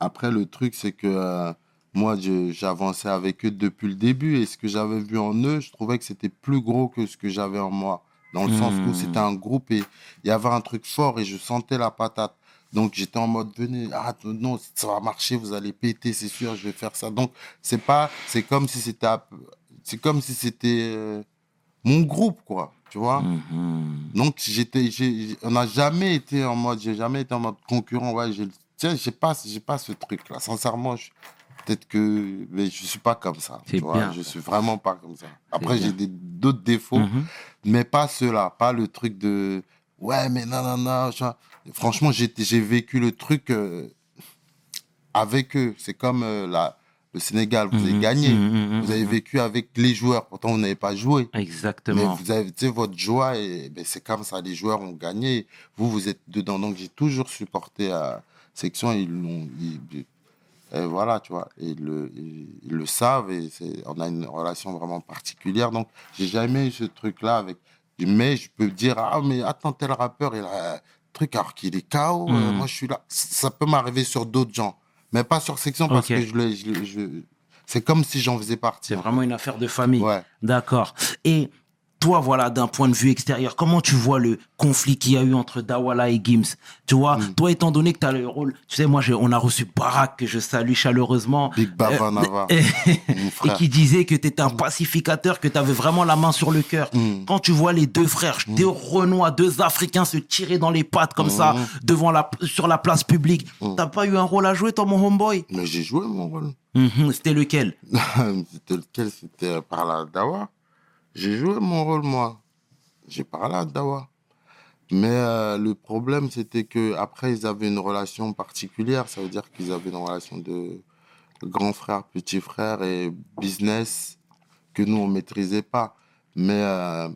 après le truc, c'est que euh, moi, j'avançais avec eux depuis le début et ce que j'avais vu en eux, je trouvais que c'était plus gros que ce que j'avais en moi. Dans le sens où Hmm. c'était un groupe et il y avait un truc fort et je sentais la patate. Donc j'étais en mode venez, ah non, ça va marcher, vous allez péter, c'est sûr, je vais faire ça. Donc c'est pas, c'est comme si c'était, c'est comme si c'était euh, mon groupe quoi, tu vois. Mhm. Donc j'étais, on n'a jamais été en mode, j'ai jamais été en mode concurrent. Ouais, j'ai, tiens, j'ai pas, j'ai pas ce truc-là. Sincèrement, je- peut-être que, mais je suis pas comme ça. Tu vois, bien. Je suis vraiment pas comme ça. Après, j'ai des, d'autres défauts, Mhm. mais pas ceux-là, pas le truc de, ouais, mais non, non, non. Franchement, j'ai, j'ai vécu le truc euh, avec eux. C'est comme euh, la, le Sénégal, vous avez Mhm. gagné. Mhm. Vous avez vécu avec les joueurs, pourtant vous n'avez pas joué. Mais Exactement. vous avez, tu sais, votre joie, et, ben, c'est comme ça, les joueurs ont gagné. Vous, vous êtes dedans. Donc, j'ai toujours supporté à section. Ils l'ont. Et voilà, tu vois. Et ils le, ils, le savent et on a une relation vraiment particulière. Donc, j'ai jamais eu ce truc-là avec. Mais je peux dire, ah, mais attends, tel rappeur, il a un truc alors qu'il est KO. euh, Mhm. moi, je suis là. Ça peut m'arriver sur d'autres gens. Mais pas sur section parce que je le. je le- je- c'est comme si j'en faisais partie. C'est vraiment une affaire de famille. Ouais. D'accord. Et toi, voilà, d'un point de vue extérieur, comment tu vois le conflit qu'il y a eu entre Dawala et Gims? Tu vois, Mm. toi, étant donné que tu as le rôle, tu sais, moi, on a reçu Barak, que je salue chaleureusement. Big Baba Euh, Nava, *laughs* et, qui disait que tu étais un pacificateur, que tu avais vraiment la main sur le cœur. Mm. Quand tu vois les deux frères, deux Renois, deux Africains se tirer dans les pattes comme ça, devant la, sur la place publique, t'as pas eu un rôle à jouer, toi, mon homeboy? Mais j'ai joué mon rôle. Mhm, C'était lequel? *laughs* C'était lequel? C'était par à Dawa. J'ai joué mon rôle, moi. J'ai parlé à Dawa. Mais euh, le problème, c'était que après ils avaient une relation particulière. Ça veut dire qu'ils avaient une relation de grand frère, petit frère et business que nous, on maîtrisait pas. Mais euh,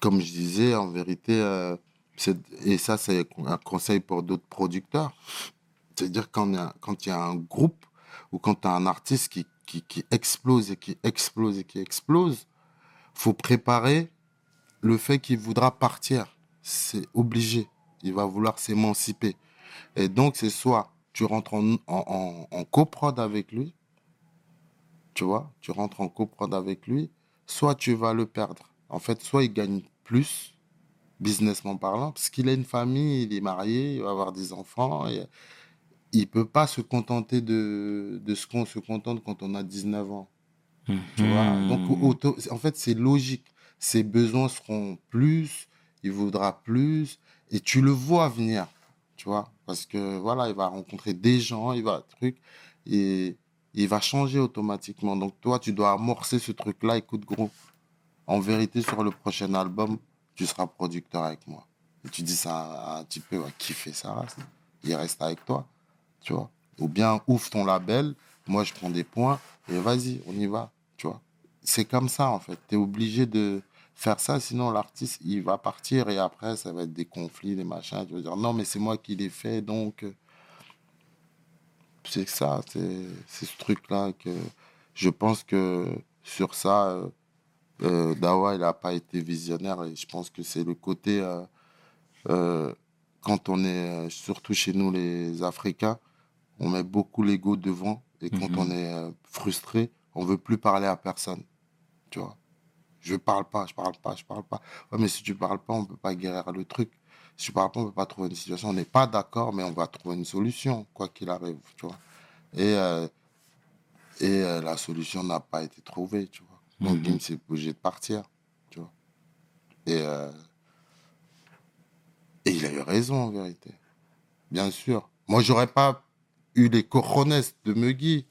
comme je disais, en vérité, euh, et ça, c'est un conseil pour d'autres producteurs. C'est-à-dire quand il y y a un groupe ou quand tu as un artiste qui, qui explose et qui explose et qui explose, faut préparer le fait qu'il voudra partir. C'est obligé. Il va vouloir s'émanciper. Et donc, c'est soit tu rentres en, en, avec lui, tu vois, tu rentres en coprod avec lui, soit tu vas le perdre. En fait, soit il gagne plus, businessment parlant, parce qu'il a une famille, il est marié, il va avoir des enfants, il peut pas se contenter de, de ce qu'on se contente quand on a 19 ans. Tu vois Mhm. Donc, auto- en fait, c'est logique. Ses besoins seront plus, il voudra plus, et tu le vois venir, tu vois Parce que, voilà, il va rencontrer des gens, il va truc, et il va changer automatiquement. Donc, toi, tu dois amorcer ce truc-là. Écoute, gros, en vérité, sur le prochain album, tu seras producteur avec moi. Et tu dis ça un petit peu à kiffer ça, il reste avec toi, tu vois. Ou bien ouvre ton label, moi je prends des points et vas-y, on y va, tu vois. C'est comme ça en fait. Tu es obligé de faire ça, sinon l'artiste il va partir et après ça va être des conflits, des machins. Tu vas dire non, mais c'est moi qui l'ai fait donc. euh, C'est ça, c'est ce truc-là que je pense que sur ça, euh, euh, Dawa il n'a pas été visionnaire et je pense que c'est le côté. euh, euh, quand on est, surtout chez nous les Africains, on met beaucoup l'ego devant et quand Mhm. on est frustré, on veut plus parler à personne. Tu vois Je parle pas, je parle pas, je parle pas. Ouais, mais si tu parles pas, on peut pas guérir le truc. Si tu parles pas, on peut pas trouver une situation. On n'est pas d'accord, mais on va trouver une solution, quoi qu'il arrive, tu vois. Et, euh, et euh, la solution n'a pas été trouvée, tu vois. Donc, Mhm. Gims est obligé de partir, tu vois. Et, euh, et il a eu raison, en vérité. Bien sûr. Moi, j'aurais pas eu les cojones de Muggy.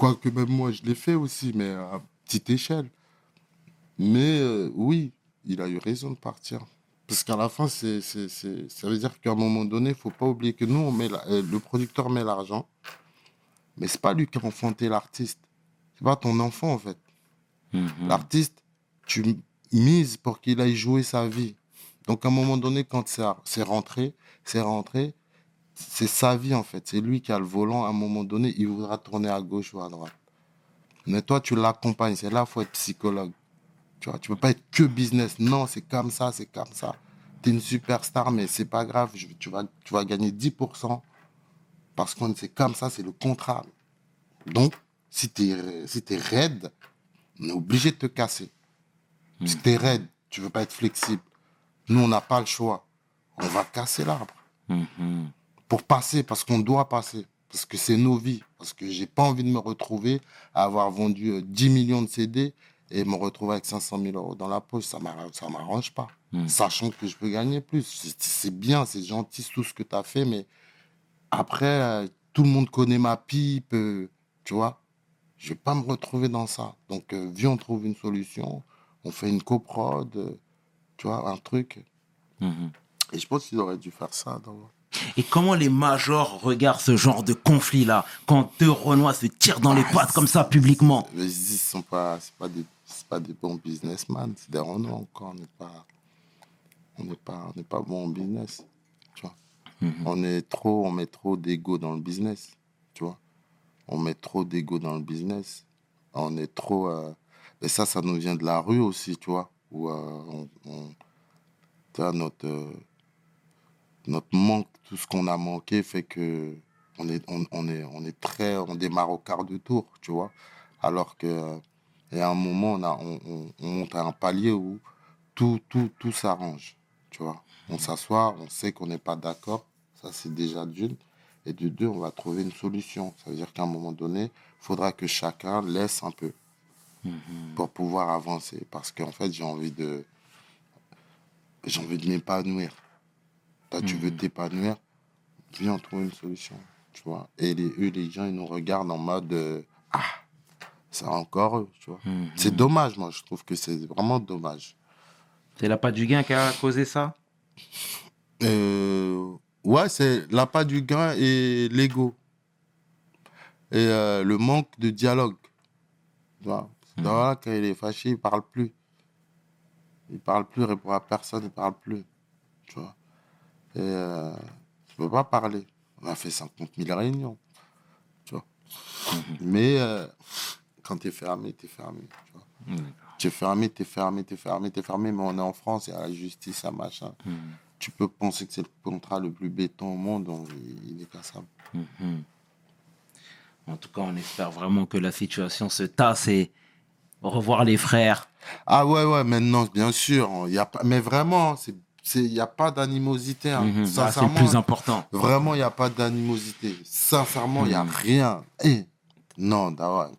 Quoique même moi, je l'ai fait aussi, mais à petite échelle. Mais euh, oui, il a eu raison de partir. Parce qu'à la fin, c'est, c'est, c'est- ça veut dire qu'à un moment donné, il faut pas oublier que nous, on met la- euh, le producteur met l'argent, mais c'est pas lui qui a enfanté l'artiste. C'est pas ton enfant, en fait. Mhm. L'artiste, tu mises pour qu'il aille jouer sa vie. Donc, à un moment donné, quand c'est rentré, c'est rentré, c'est sa vie, en fait. C'est lui qui a le volant. À un moment donné, il voudra tourner à gauche ou à droite. Mais toi, tu l'accompagnes. C'est là qu'il faut être psychologue. Tu vois, tu peux pas être que business. Non, c'est comme ça, c'est comme ça. Tu es une superstar, mais c'est pas grave. Je- tu, vas, tu vas gagner 10% parce que c'est comme ça, c'est le contrat. Donc, si tu es, si es raide, on est obligé de te casser. Si tu es raide, tu veux pas être flexible. Nous, on n'a pas le choix. On va casser l'arbre Mhm. Pour passer, parce qu'on doit passer, parce que c'est nos vies, parce que j'ai pas envie de me retrouver à avoir vendu euh, 10 millions de CD et me retrouver avec 500 000 euros dans la poche. Ça m'arrange, ça m'arrange pas, Mm. sachant que je peux gagner plus. C'est- bien, c'est gentil tout ce que tu as fait, mais après, euh, tout le monde connaît ma pipe, euh, tu vois. Je vais pas me retrouver dans ça. Donc, euh, viens, on trouve une solution. On fait une coprod, euh, tu vois, un truc. Mhm. Et je pense qu'il aurait dû faire ça. dans- Et comment les majors regardent ce genre de conflit-là quand deux Renois se tirent dans les Ah, pattes comme ça publiquement Les Ziz sont pas, c'est pas des, c'est pas des bons businessmen, c'est des encore. On n'est pas, on n'est pas, on n'est pas bon en business, tu vois. Mhm. On est trop, on met trop d'ego dans le business, tu vois. On met trop d'ego dans le business. On est trop, euh, et ça, ça nous vient de la rue aussi, tu vois, où euh, on, on- tu vois, notre, euh, notre manque, tout ce qu'on a manqué fait que on est, on, on est, on est très, on démarre au quart de tour, tu vois. Alors que euh, Et à un moment, on, a, on, on- on monte à un palier où tout, tout, tout s'arrange. Tu vois, on s'assoit, on sait qu'on n'est pas d'accord. Ça, c'est déjà d'une. Et de deux, on va trouver une solution. Ça veut dire qu'à un moment donné, il faudra que chacun laisse un peu pour pouvoir avancer. Parce qu'en fait, j'ai envie de, j'ai envie de m'épanouir. Toi, tu veux t'épanouir, viens, on trouve une solution. Tu vois. Et les, eux, les gens, ils nous regardent en mode euh, Ah, c'est encore eux. Tu vois. C'est dommage, moi, je trouve que c'est vraiment dommage. C'est la pas du gain qui a causé ça? Euh, ouais, c'est l'appât du gain et l'ego. Et euh, le manque de dialogue. Tu vois. Voilà, quand il est fâché, il parle plus. Il parle plus, il répond à personne, il parle plus. Tu vois. Et euh, tu peux pas parler. On a fait 50 000 réunions. Tu vois. Mhm. Mais euh, quand tu es fermé, tu es fermé. Tu vois. Tu es fermé, tu es fermé, tu es fermé, tu es fermé, mais on est en France, il y a la justice, à machin. Mhm. Tu peux penser que c'est le contrat le plus béton au monde, donc il est cassable. Mhm. En tout cas, on espère vraiment que la situation se tasse et revoir les frères. Ah ouais, ouais, maintenant, bien sûr. Y a pas, mais vraiment, c'est- il n'y a pas d'animosité. hein. Mhm. Ah, c'est le Sincèrement, plus important. Vraiment, il n'y a pas d'animosité. Sincèrement, il n'y a Mhm. rien. Eh, non,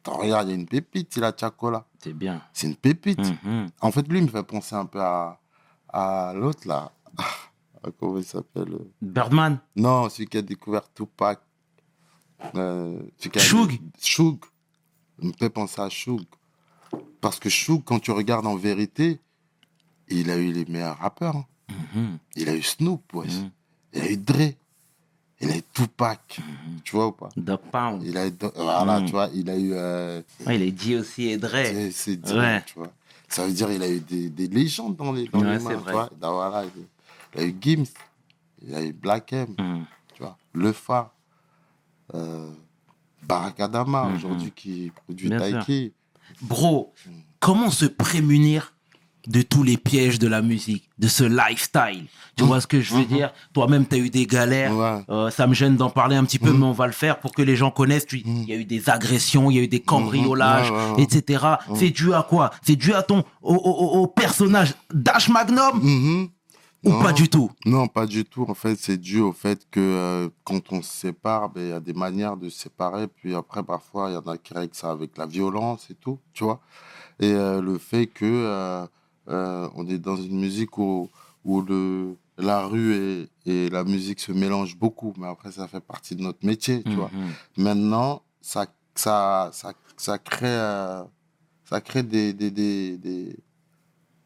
regarde, il y a une pépite, il a Tchakola. C'est bien. C'est une pépite. Mhm. En fait, lui, il me fait penser un peu à, à l'autre, là. Ah, Comment il s'appelle euh? Birdman Non, celui qui a découvert Tupac. Euh, Shug. Shug. Il me fait penser à Shug. Parce que Shug, quand tu regardes en vérité, il a eu les meilleurs rappeurs. hein. Mhm. Il a eu Snoop, wesh. Mhm. Il a eu Dre. Il a eu Tupac. Tu vois ou pas? The Pound. il a eu, Voilà, Mhm. tu vois, il a eu... euh, Ouais, il est dit aussi et Dre. c'est- Ouais. tu vois. Ça veut dire qu'il a eu des, des légendes dans les, dans Ouais, les mains, tu vois. Voilà, il, il a eu Gims. Il a eu Black M. Mhm. tu vois, Le Fa, euh, Barakadama, Mhm. aujourd'hui qui produit. Taiki. Bro, comment se prémunir de tous les pièges de la musique, de ce lifestyle Tu vois ce que je veux dire? Toi-même, tu as eu des galères. Ouais. Euh, ça me gêne d'en parler un petit peu, Mhm. mais on va le faire pour que les gens connaissent. Tu- Il y a eu des agressions, il y a eu des cambriolages, Ouais, ouais, ouais. etc. C'est dû à quoi? C'est dû à ton au, au- au personnage d'Ash Magnum? Mhm. ou Non. pas du tout? Non, pas du tout. En fait, c'est dû au fait que euh, quand on se sépare, ben, il y a des manières de se séparer. Puis après, parfois, il y en a qui règlent ça avec la violence et tout, tu vois. Et euh, le fait que euh, on est dans une musique où, où le, la rue et, et la musique se mélangent beaucoup. Mais après, ça fait partie de notre métier, tu vois. Mhm. Maintenant, ça, ça, ça, ça crée, euh, ça crée des, des, des, des,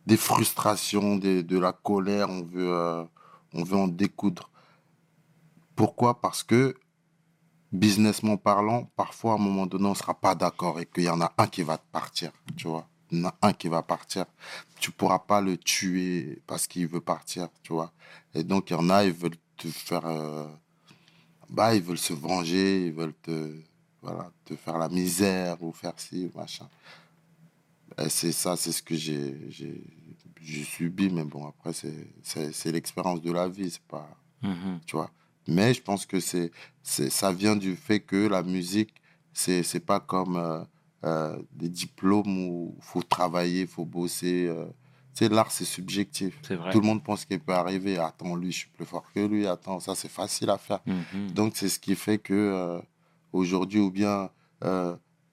des frustrations, des, de la colère. On veut, euh, on veut en découdre. Pourquoi? Parce que, businessment parlant, parfois, à un moment donné, on ne sera pas d'accord et qu'il y en a un qui va partir, tu vois. En a un qui va partir. Tu pourras pas le tuer parce qu'il veut partir, tu vois. Et donc, il y en a, ils veulent te faire... euh, bah, ils veulent se venger, ils veulent te, voilà, te faire la misère ou faire ci, machin. Et c'est ça, c'est ce que j'ai, subi, mais bon, après, c'est, l'expérience de la vie, c'est pas, Mhm. tu vois. Mais je pense que c'est, c'est, ça vient du fait que la musique, c'est, c'est pas comme euh, euh, des diplômes où il faut travailler, il faut bosser. euh. Tu sais, l'art, c'est subjectif. Vrai. Tout le monde pense qu'il peut arriver. Attends, lui, je suis plus fort que lui. Attends, ça, c'est facile à faire. Mhm. Donc, c'est ce qui fait que euh, aujourd'hui, ou bien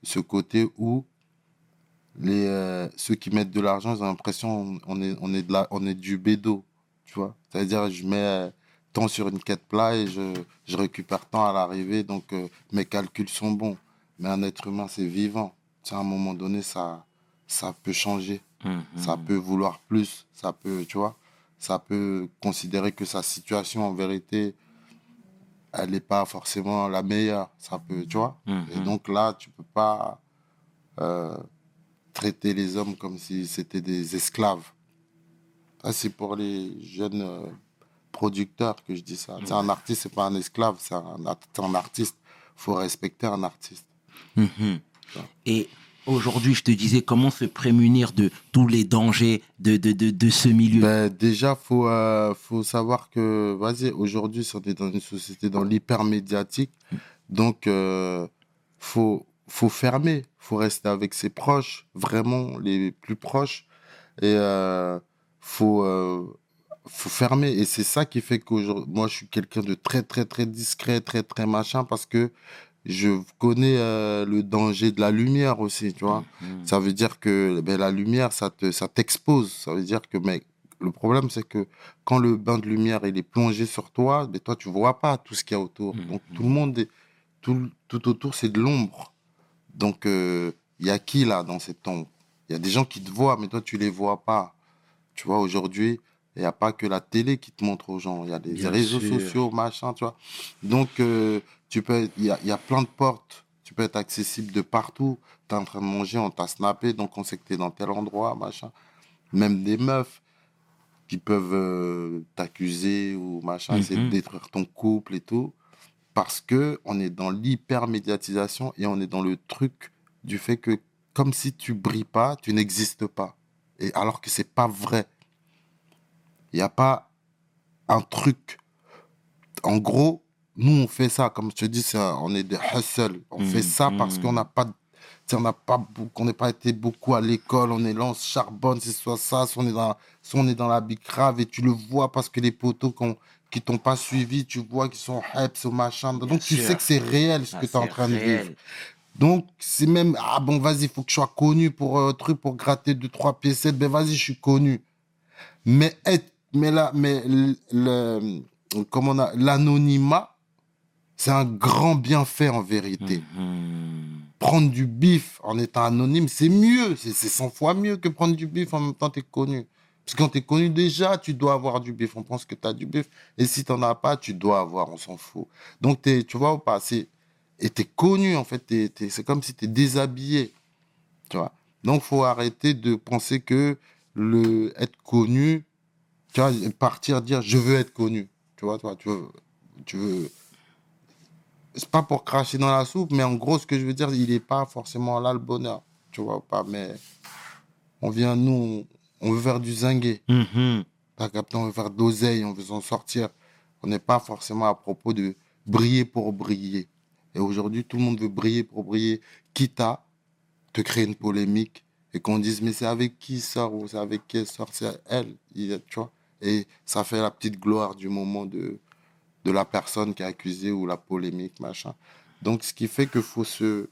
ce côté où les, ceux qui mettent de l'argent, ils ont l'impression on est, on, est de la, on est du bédo. Tu vois C'est-à-dire, je mets tant sur une quête plat et je, je récupère tant à l'arrivée. Donc, mes calculs sont bons. Mais un être humain, c'est vivant. Tu sais, à un moment donné, ça, ça peut changer. Mhm. Ça peut vouloir plus, ça peut, tu vois, ça peut considérer que sa situation, en vérité, elle n'est pas forcément la meilleure. Ça peut, tu vois. Et donc là, tu peux pas euh, traiter les hommes comme si c'était des esclaves. Ça, c'est pour les jeunes euh, producteurs que je dis ça. C'est un artiste, c'est pas un esclave, c'est un, un artiste. faut respecter un artiste. Mhm. Et aujourd'hui, je te disais comment se prémunir de tous les dangers de, de, de, de ce milieu? Ben, déjà, faut, euh, faut savoir que, vas-y, aujourd'hui, on est dans une société dans l'hypermédiatique. Donc, euh, faut, faut fermer, faut rester avec ses proches, vraiment les plus proches, et euh, faut faut fermer. Et c'est ça qui fait que moi je suis quelqu'un de très très très discret, très très machin, parce que je connais euh, le danger de la lumière aussi, tu vois. Mhm. Ça veut dire que ben, la lumière, ça te, ça t'expose. Ça veut dire que, mec, le problème, c'est que quand le bain de lumière il est plongé sur toi, ben, toi, tu vois pas tout ce qu'il y a autour. Mhm. Donc, tout le monde, est, tout, tout autour, c'est de l'ombre. Donc, euh, il y a qui là dans cette ombre? Il y a des gens qui te voient, mais toi, tu les vois pas. Tu vois, aujourd'hui, il n'y a pas que la télé qui te montre aux gens. Il y a des réseaux sociaux, machin, tu vois. Donc, euh, tu peux, il y a, il y a plein de portes. Tu peux être accessible de partout. Tu es en train de manger, on t'a snappé, donc on sait que tu es dans tel endroit, machin. Même des meufs qui peuvent euh, t'accuser ou machin, essayer de Mhm. détruire ton couple et tout. Parce que on est dans l'hypermédiatisation et on est dans le truc du fait que, comme si tu brilles pas, tu n'existes pas. Et alors que c'est pas vrai. Il n'y a pas un truc. En gros, nous, on fait ça, comme je te dis, c'est un- on est des hustle. On Mm, fait ça parce mm. qu'on n'a pas, on n'a pas, beaucoup- n'est pas été beaucoup à l'école. On est là, on se charbonne, c'est soit ça, soit on est dans, soit on est dans la bicrave et tu le vois parce que les poteaux qu'on- qui t'ont pas suivi, tu vois qu'ils sont hypes au machin. Donc tu sûr. sais que c'est réel ce Ah, que tu es en train de vivre. Donc, c'est même, ah bon, vas-y, il faut que je sois connu pour euh, truc, pour gratter deux, trois piécettes. Ben, vas-y, je suis connu. Mais être, mais là, mais le, le- comment on a, l'anonymat, c'est un grand bienfait en vérité. Mhm. Prendre du bif en étant anonyme, c'est mieux. C'est c'est 100 fois mieux que prendre du bif en même temps, t'es connu. Parce que quand t'es connu déjà, tu dois avoir du bif. On pense que t'as du bif. Et si t'en as pas, tu dois avoir, on s'en fout. Donc, tu vois ou pas, et t'es connu, en fait. c'est comme si t'es déshabillé. Tu vois. Donc, faut arrêter de penser que le être connu, tu vois, partir dire je veux être connu. Tu vois, toi, tu veux, tu veux. C'est pas pour cracher dans la soupe, mais en gros, ce que je veux dire, il n'est pas forcément là le bonheur. Tu vois ou pas, mais on vient, nous, on veut faire du zingué. Mhm. T'as capté, on veut faire de l'oseille, on veut s'en sortir. On n'est pas forcément à propos de briller pour briller. Et aujourd'hui, tout le monde veut briller pour briller, quitte à te créer une polémique et qu'on dise, mais c'est avec qui sort ou c'est avec qui elle sort, c'est elle, tu vois. Et ça fait la petite gloire du moment de, de la personne qui est accusée ou la polémique, machin. Donc, ce qui fait qu'il faut se,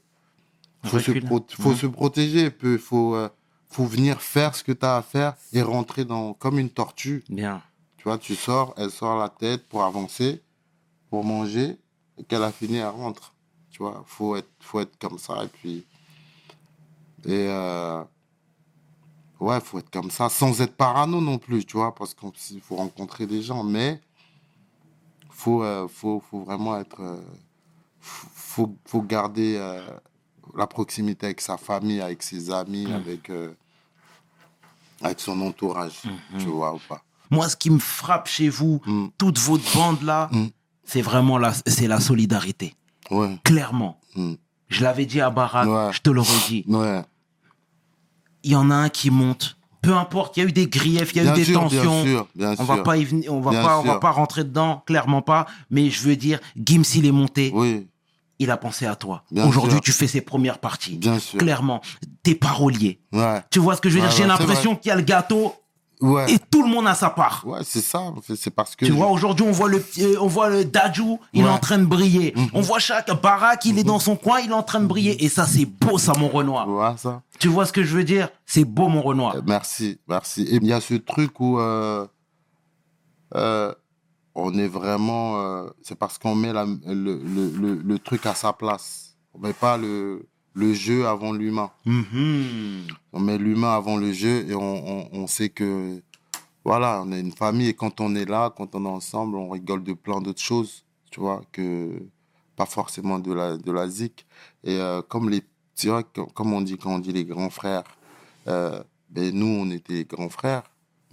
faut, se, pro- faut se protéger, il faut, euh, faut venir faire ce que tu as à faire et rentrer dans, comme une tortue. Bien. Tu vois, tu sors, elle sort la tête pour avancer, pour manger, et qu'elle a fini, elle rentre. Tu vois, faut être, faut être comme ça. Et puis, et euh, ouais, faut être comme ça, sans être parano non plus, tu vois, parce qu'il faut rencontrer des gens, mais faut, euh, faut, faut vraiment être, euh, faut, faut garder euh, la proximité avec sa famille, avec ses amis, Mm. avec, avec son entourage, Mhm. tu vois ou pas. Moi, ce qui me frappe chez vous, Mm. toute votre bande là, Mm. c'est vraiment la, c'est la solidarité. Ouais. Clairement. Mm. Je l'avais dit à Barak, Ouais. je te le redis. Ouais. Il y en a un qui monte. Peu importe, il y a eu des griefs, il y a bien eu des sûr, tensions. Bien sûr, bien On sûr. va pas y venir, on va pas, on va pas rentrer dedans, clairement pas. Mais je veux dire, Gims il est monté, Oui, il a pensé à toi. Bien Aujourd'hui, tu fais ses premières parties. bien sûr. Clairement, t'es parolier. Ouais. Tu vois ce que je veux Ouais, dire J'ai l'impression qu'il y a le gâteau Ouais. et tout le monde a sa part. Ouais, c'est ça. C'est parce que. Tu je- vois, aujourd'hui, on voit le, euh, on voit le Dajou, il est Ouais. en train de briller. Mhm. On voit chaque Barak, il est dans son coin, il est en train de briller. Et ça, c'est beau, ça, mon Renoir. Tu vois ça Tu vois ce que je veux dire? C'est beau, mon Renoir. Euh, Merci, merci. Et il y a ce truc où euh, euh, on est vraiment. c'est parce qu'on met la- le, le, le, le truc à sa place. On met pas le, le jeu avant l'humain. Mhm. On met l'humain avant le jeu et on, on, on sait que. Voilà, on est une famille et quand on est là, quand on est ensemble, on rigole de plein d'autres choses, tu vois, que pas forcément de la, de la zik. Et euh, comme les, tu vois, comme on dit quand on dit les grands frères, euh, ben nous, on était les grands frères,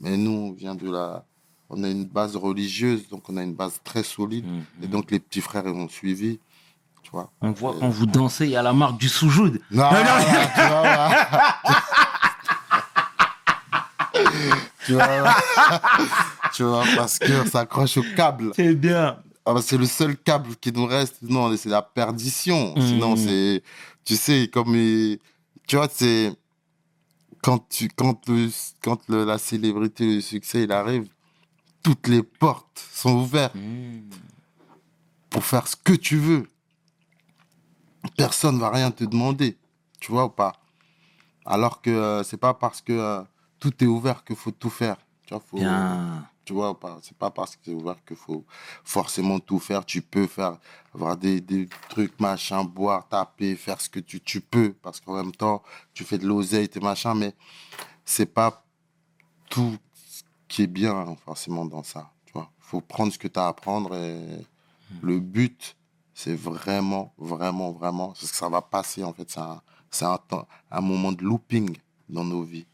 mais nous, on vient de la, on a une base religieuse, donc on a une base très solide. Mhm. Et donc les petits frères, ils ont suivi, tu vois. On voit quand vous dansez, il y a la marque du soujoud. Non, Non, non. tu vois, *laughs* tu vois, tu vois, parce qu'on s'accroche au câble. C'est bien. Ah bah, c'est le seul câble qui nous reste. Non, c'est la perdition. Sinon, Mhm. c'est, tu sais, comme, tu vois, c'est quand tu, quand le, quand le- la célébrité, le succès, il arrive, toutes les portes sont ouvertes Mm. pour faire ce que tu veux. Personne va rien te demander, tu vois ou pas? Alors que euh, c'est pas parce que euh, tout est ouvert qu'il faut tout faire. Tu vois, faut, Bien. tu vois ou pas? C'est pas parce que c'est ouvert qu'il faut forcément tout faire. Tu peux faire, avoir des, des trucs, machin, boire, taper, faire ce que tu, tu peux. Parce qu'en même temps, tu fais de l'oseille, tes machins, mais c'est pas tout qui est bien forcément dans ça. Tu vois, faut prendre ce que tu as à prendre et le but, c'est vraiment, vraiment, vraiment, parce que ça va passer en fait. C'est un, un, temps- un moment de looping dans nos vies.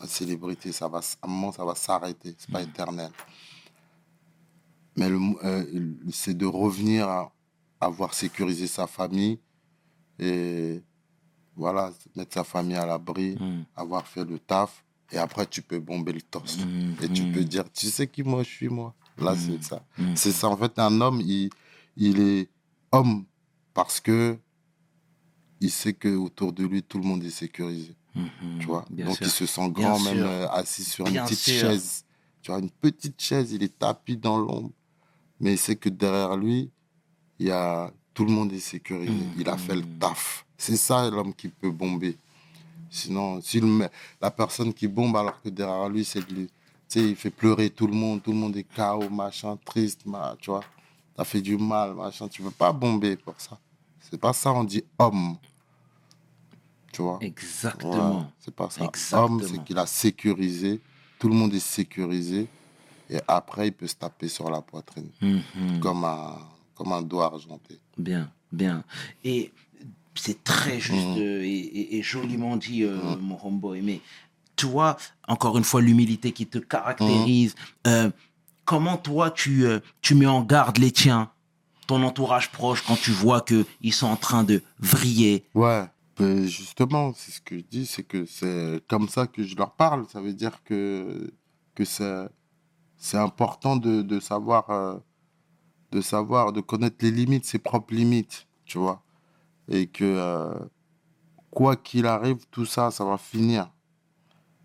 La célébrité, ça va, à un moment, ça va s'arrêter. C'est pas éternel. Mais euh, c'est de revenir à avoir sécurisé sa famille et voilà, mettre sa famille à l'abri, Mm. avoir fait le taf. Et après, tu peux bomber le torse. Mm, Et tu mm. peux dire, tu sais qui moi je suis, moi. Là, c'est ça. Mm. C'est ça. En fait, un homme, il, il est homme parce que il sait que autour de lui, tout le monde est sécurisé. Mhm. Tu vois? Donc, sûr. il se sent Bien grand, même euh, assis sur Bien une petite sûr. chaise. Tu vois, une petite chaise, il est tapis dans l'ombre. Mais il sait que derrière lui, il y a, tout le monde est sécurisé. Il a fait le mm. taf. C'est ça l'homme qui peut bomber. Sinon, si le la personne qui bombe alors que derrière lui, c'est de lui. Tu sais, il fait pleurer tout le monde, tout le monde est KO, machin, triste, ma- tu vois. T'as fait du mal, machin. Tu peux pas bomber pour ça. C'est pas ça, on dit homme. Tu vois? Exactement. Ouais, c'est pas ça. Exactement. Homme, c'est qu'il a sécurisé. Tout le monde est sécurisé. Et après, il peut se taper sur la poitrine. Mhm. Comme, un, comme un doigt argenté. Bien, bien. Et c'est très juste Mhm. euh, et, et- et joliment dit, euh, mon homeboy. Mais tu vois, encore une fois, l'humilité qui te caractérise. Euh, comment toi, tu, euh, tu mets en garde les tiens, ton entourage proche, quand tu vois qu'ils sont en train de vriller Ouais. Ben, justement, c'est ce que je dis, c'est que c'est comme ça que je leur parle. Ça veut dire que, que c'est, important de, de savoir, euh, de savoir, de connaître les limites, ses propres limites, tu vois. Et que euh, quoi qu'il arrive, tout ça, ça va finir.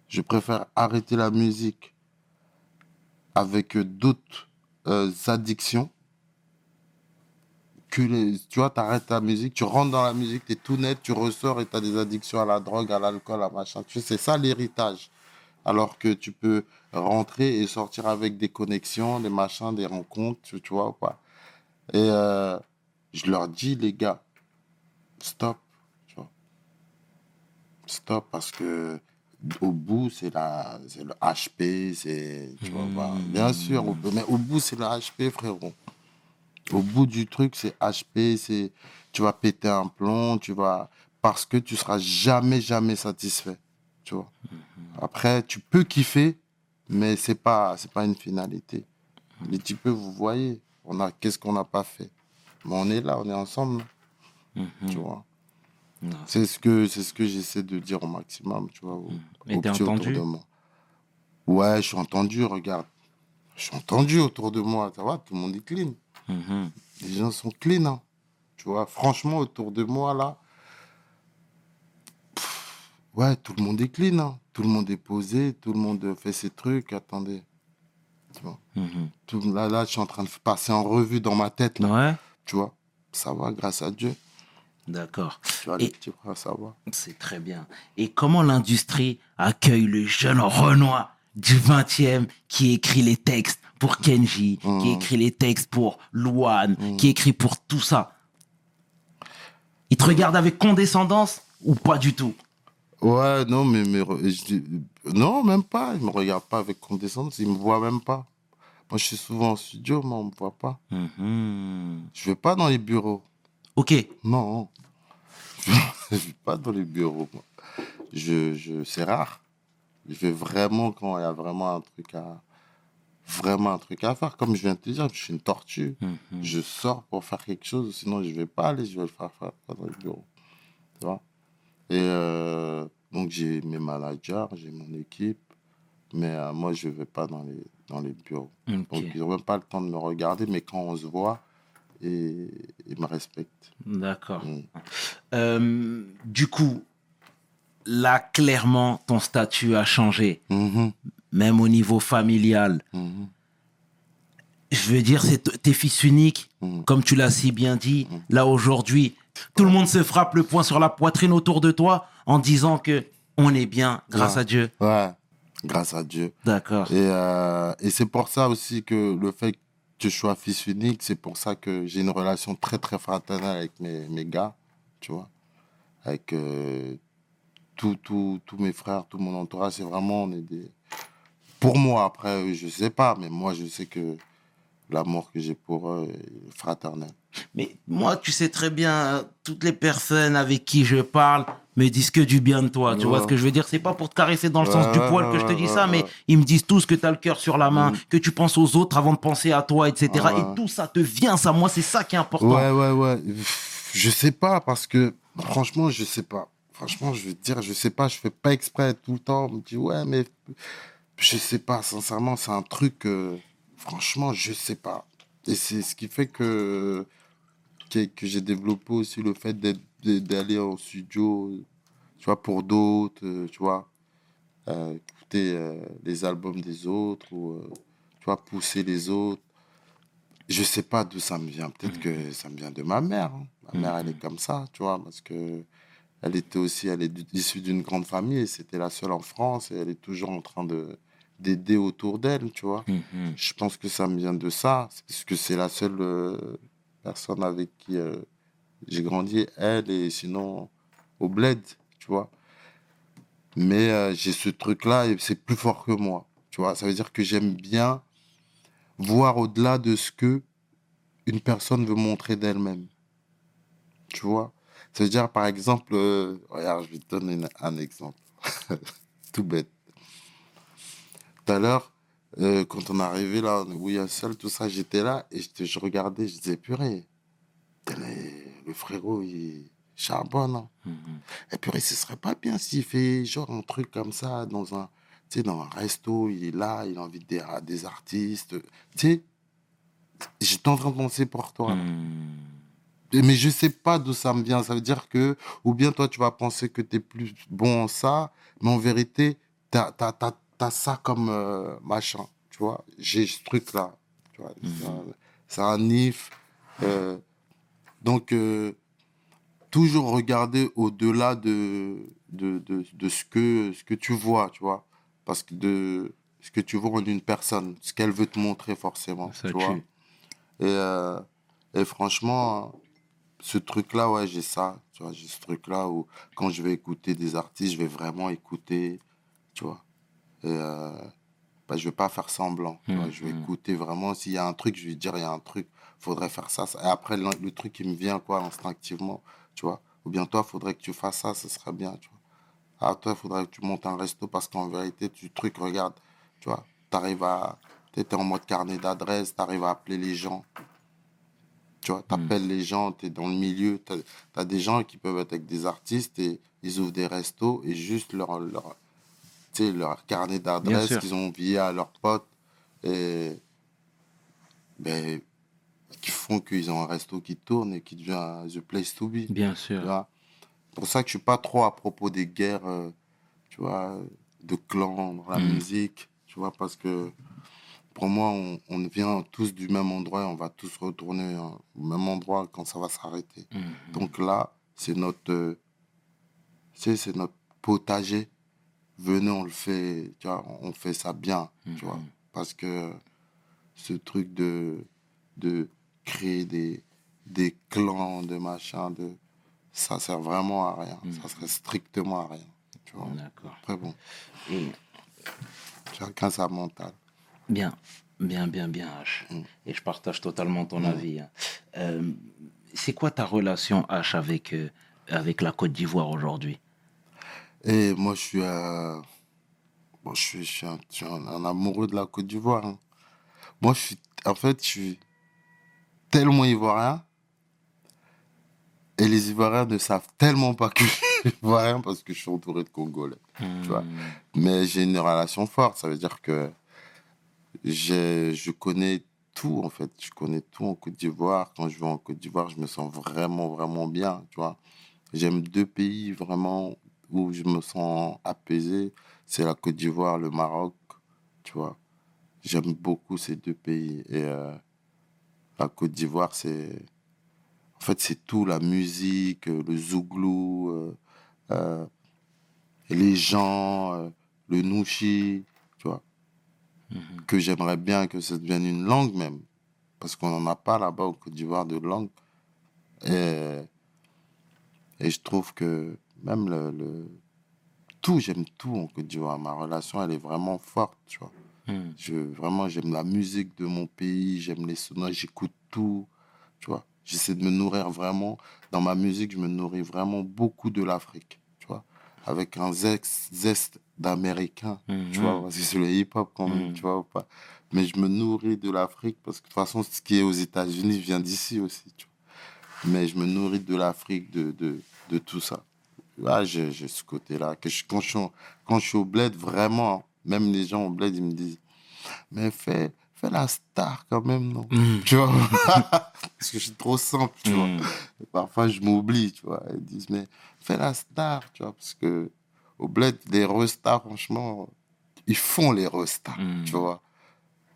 Je préfère arrêter la musique avec d'autres euh, addictions que les, tu vois, t'arrêtes ta musique, tu rentres dans la musique, t'es tout net, tu ressors et t'as des addictions à la drogue, à l'alcool, à machin. Tu sais, c'est ça l'héritage. Alors que tu peux rentrer et sortir avec des connexions, des machins, des rencontres, tu, tu vois ou pas. Et euh, je leur dis, les gars, stop, tu. Stop parce que au bout, c'est la, c'est le HP, c'est, tu vois, pas. bien sûr, mais au bout, c'est le HP, frérot. Au bout du truc, c'est HP, c'est tu vas péter un plomb, tu vas parce que tu seras jamais jamais satisfait, tu vois. Après, tu peux kiffer, mais c'est pas c'est pas une finalité. Les types, vous voyez, on a qu'est-ce qu'on n'a pas fait? Mais on est là, on est ensemble, Mhm. tu vois. C'est ce que c'est ce que j'essaie de dire au maximum, tu vois, aux, Mais t'es entendu de moi. Ouais, je suis entendu, regarde. Je suis entendu autour de moi, ça va, tout le monde est clean. Mhm. Les gens sont clean, hein. Tu vois, franchement, autour de moi, là, pff, ouais, tout le monde est clean, hein. Tout le monde est posé, tout le monde fait ses trucs, attendez. Tu vois, Mhm. tout, là, là, je suis en train de passer en revue dans ma tête, là. Ouais, Tu vois, ça va, grâce à Dieu. D'accord. Tu vois, Et- les petits frères, ça va. C'est très bien. Et comment l'industrie accueille le jeune Renoir du 20e qui écrit les textes pour Kenji, qui Mhm. écrit les textes pour Luan, Mhm. qui écrit pour tout ça? Il te regarde avec condescendance ou pas du tout? Ouais, non, mais, je non, même pas. Il me regarde pas avec condescendance, il me voit même pas. Moi, je suis souvent en studio, mais on me voit pas. Mhm. Je vais pas dans les bureaux. Ok, Non. Je vais *laughs* pas dans les bureaux. moi. Je, je, c'est rare. Je vais vraiment quand il y a vraiment un truc à, vraiment un truc à faire. Comme je viens de te dire, je suis une tortue. Mhm. Je sors pour faire quelque chose, sinon je vais pas aller, je vais le faire, faire dans le bureau. Tu vois? Et euh, donc j'ai mes managers, j'ai mon équipe, mais euh, moi je vais pas dans les, dans les bureaux. Donc ils n'ont même pas le temps de me regarder, mais quand on se voit, et, et me respectent. D'accord. Mm. Euh, du coup, là, clairement, ton statut a changé, Mhm, même au niveau familial. mhm, Je veux dire, c'est t'es fils unique, Mhm. comme tu l'as si bien dit. Là, aujourd'hui, tout le monde se frappe le poing sur la poitrine autour de toi en disant que on est bien, grâce Ouais. à Dieu. Ouais, grâce à Dieu. D'accord. Et, euh, et c'est pour ça aussi que le fait je sois fils unique, c'est pour ça que j'ai une relation très très fraternelle avec mes, mes gars, tu vois. Avec euh, tous mes frères, tout mon entourage, c'est vraiment, on est des... Pour moi, après, eux, je sais pas, mais moi, je sais que l'amour que j'ai pour eux est fraternel. Mais moi, tu sais très bien, euh, toutes les personnes avec qui je parle me disent que du bien de toi. Tu Ouais. vois ce que je veux dire? C'est pas pour te caresser dans le sens du poil que je te dis ouais, ça, mais ils me disent tous que tu as le cœur sur la main, Mm. que tu penses aux autres avant de penser à toi, etc. Et tout ça te vient, ça. Moi, c'est ça qui est important. Ouais, ouais, ouais. Je sais pas parce que franchement, je sais pas. Franchement, je veux dire, je sais pas. Je fais pas exprès tout le temps. On me dit ouais, mais je sais pas. Sincèrement, c'est un truc. euh, franchement, je sais pas. Et c'est ce qui fait que que, que j'ai développé aussi le fait d'être- d'aller en studio, tu vois, pour d'autres, euh, tu vois, euh, écouter euh, les albums des autres ou tu vois, pousser les autres. Je sais pas d'où ça me vient. Peut-être que ça me vient de ma mère. hein. Ma mère, elle est comme ça, tu vois, parce que elle était aussi, elle est issue d'une grande famille et c'était la seule en France et elle est toujours en train de d'aider autour d'elle, tu vois. Mhm. Je pense que ça me vient de ça, parce que c'est la seule euh, personne avec qui euh, j'ai grandi, elle, et sinon au bled, tu vois. Mais euh, j'ai ce truc-là et c'est plus fort que moi, tu vois. Ça veut dire que j'aime bien voir au-delà de ce que une personne veut montrer d'elle-même, tu vois. Ça veut dire, par exemple, euh, regarde, je vais te donner un exemple, *laughs* tout bête. Tout à l'heure, euh, quand on est arrivé là, où il y a seul, tout ça, j'étais là et je, regardais, je disais, purée, le frérot, il charbonne. hein. Mhm. Et purée, ce serait pas bien s'il fait genre un truc comme ça dans un, dans un resto, il est là, il invite des, des artistes. Tu sais, j'étais en train de penser pour toi. Mhm. Mais je sais pas d'où ça me vient. Ça veut dire que, ou bien toi, tu vas penser que tu es plus bon en ça, mais en vérité, tu as, ça comme euh, machin. Tu vois, j'ai ce truc-là. Tu vois, c'est un- un if. euh, donc, euh, toujours regarder au-delà de, de, de, de ce, que, ce que tu vois, tu vois. Parce que de ce que tu vois en une personne, ce qu'elle veut te montrer forcément. Ça tu vois. Et, euh, et franchement, ce truc-là, ouais, j'ai ça. Tu vois, j'ai ce truc-là où quand je vais écouter des artistes, je vais vraiment écouter, tu vois. Et euh, bah, je vais pas faire semblant. vois. Mhm. Je vais écouter vraiment. S'il y a un truc, je vais dire, il y a un truc, faudrait faire ça. Et après, le, le truc qui me vient, quoi, instinctivement, tu vois. Ou bien toi, faudrait que tu fasses ça, ce serait bien, tu vois. Ah, toi, il faudrait que tu montes un resto parce qu'en vérité, tu truc, regarde, tu vois, tu arrives à. Tu es en mode carnet d'adresse, tu arrives à appeler les gens. Tu vois, tu appelles les gens, tu es dans le milieu. Tu as, des gens qui peuvent être avec des artistes et ils ouvrent des restos et juste leur, leur, leur carnet d'adresse qu'ils ont envié à leurs potes. Et. Ben, qui font qu'ils ont un resto qui tourne et qui devient the place to be. Bien sûr. vois. C'est pour ça que je suis pas trop à propos des guerres, euh, tu vois, de clans dans la Mm. musique, tu vois, parce que pour moi, on, on vient tous du même endroit et on va tous retourner hein, au même endroit quand ça va s'arrêter. Mhm. Donc là, c'est notre, euh, c'est notre potager. Venez, on le fait, tu vois, on fait ça bien, tu vois, Mhm. parce que ce truc de, de créer des, des clans, de machin, de, ça sert vraiment à rien. Ça sert strictement à rien. Tu vois. D'accord. Après, bon, Et chacun sa mentale. Bien, bien, bien, bien, H. Mm. Et je partage totalement ton avis. hein. Euh, c'est quoi ta relation, H, avec, euh, avec la Côte d'Ivoire aujourd'hui? Et moi, je suis, euh, bon, je suis, je suis, un, je suis un- un amoureux de la Côte d'Ivoire. hein. Moi, je suis, en fait, je suis tellement ivoirien. Et les Ivoiriens ne savent tellement pas que je suis *laughs* ivoirien parce que je suis entouré de Congolais. Tu vois. Mais j'ai une relation forte. Ça veut dire que je connais tout, en fait. Je connais tout en Côte d'Ivoire. Quand je vais en Côte d'Ivoire, je me sens vraiment, vraiment bien, tu vois. J'aime deux pays vraiment où je me sens apaisé. C'est la Côte d'Ivoire, le Maroc, tu vois. J'aime beaucoup ces deux pays. Et euh, la Côte d'Ivoire, c'est... En fait, c'est tout, la musique, euh, le zouglou, euh, euh, les gens, le nouchi, tu vois. Que j'aimerais bien que ça devienne une langue même. Parce qu'on n'en a pas là-bas au Côte d'Ivoire de langue. Et, et je trouve que même le, le- tout, j'aime tout en Côte d'Ivoire. Ma relation, elle est vraiment forte, tu vois. Hmm. Je, vraiment, j'aime la musique de mon pays, j'aime les sonores, j'écoute tout, tu vois. J'essaie de me nourrir vraiment. Dans ma musique, je me nourris vraiment beaucoup de l'Afrique, tu vois. Avec un zest, zeste d'américain, tu vois, Mhm. parce que c'est le hip-hop quand même, Mhm. tu vois ou pas. Mais je me nourris de l'Afrique parce que de toute façon, ce qui est aux États-Unis vient d'ici aussi, tu vois. Mais je me nourris de l'Afrique, de, de, de tout ça. Là, j'ai ce côté-là. Quand, je, quand je suis au bled, vraiment, même les gens au bled, ils me disent Mais fais, fais la star quand même, non? Mhm. *laughs* Tu vois? Parce que je suis trop simple, tu vois. Et parfois, je m'oublie, tu vois. Ils disent Mais fais la star, tu vois. Parce que au bled, les restas, franchement, ils font les restas, Mhm. tu vois.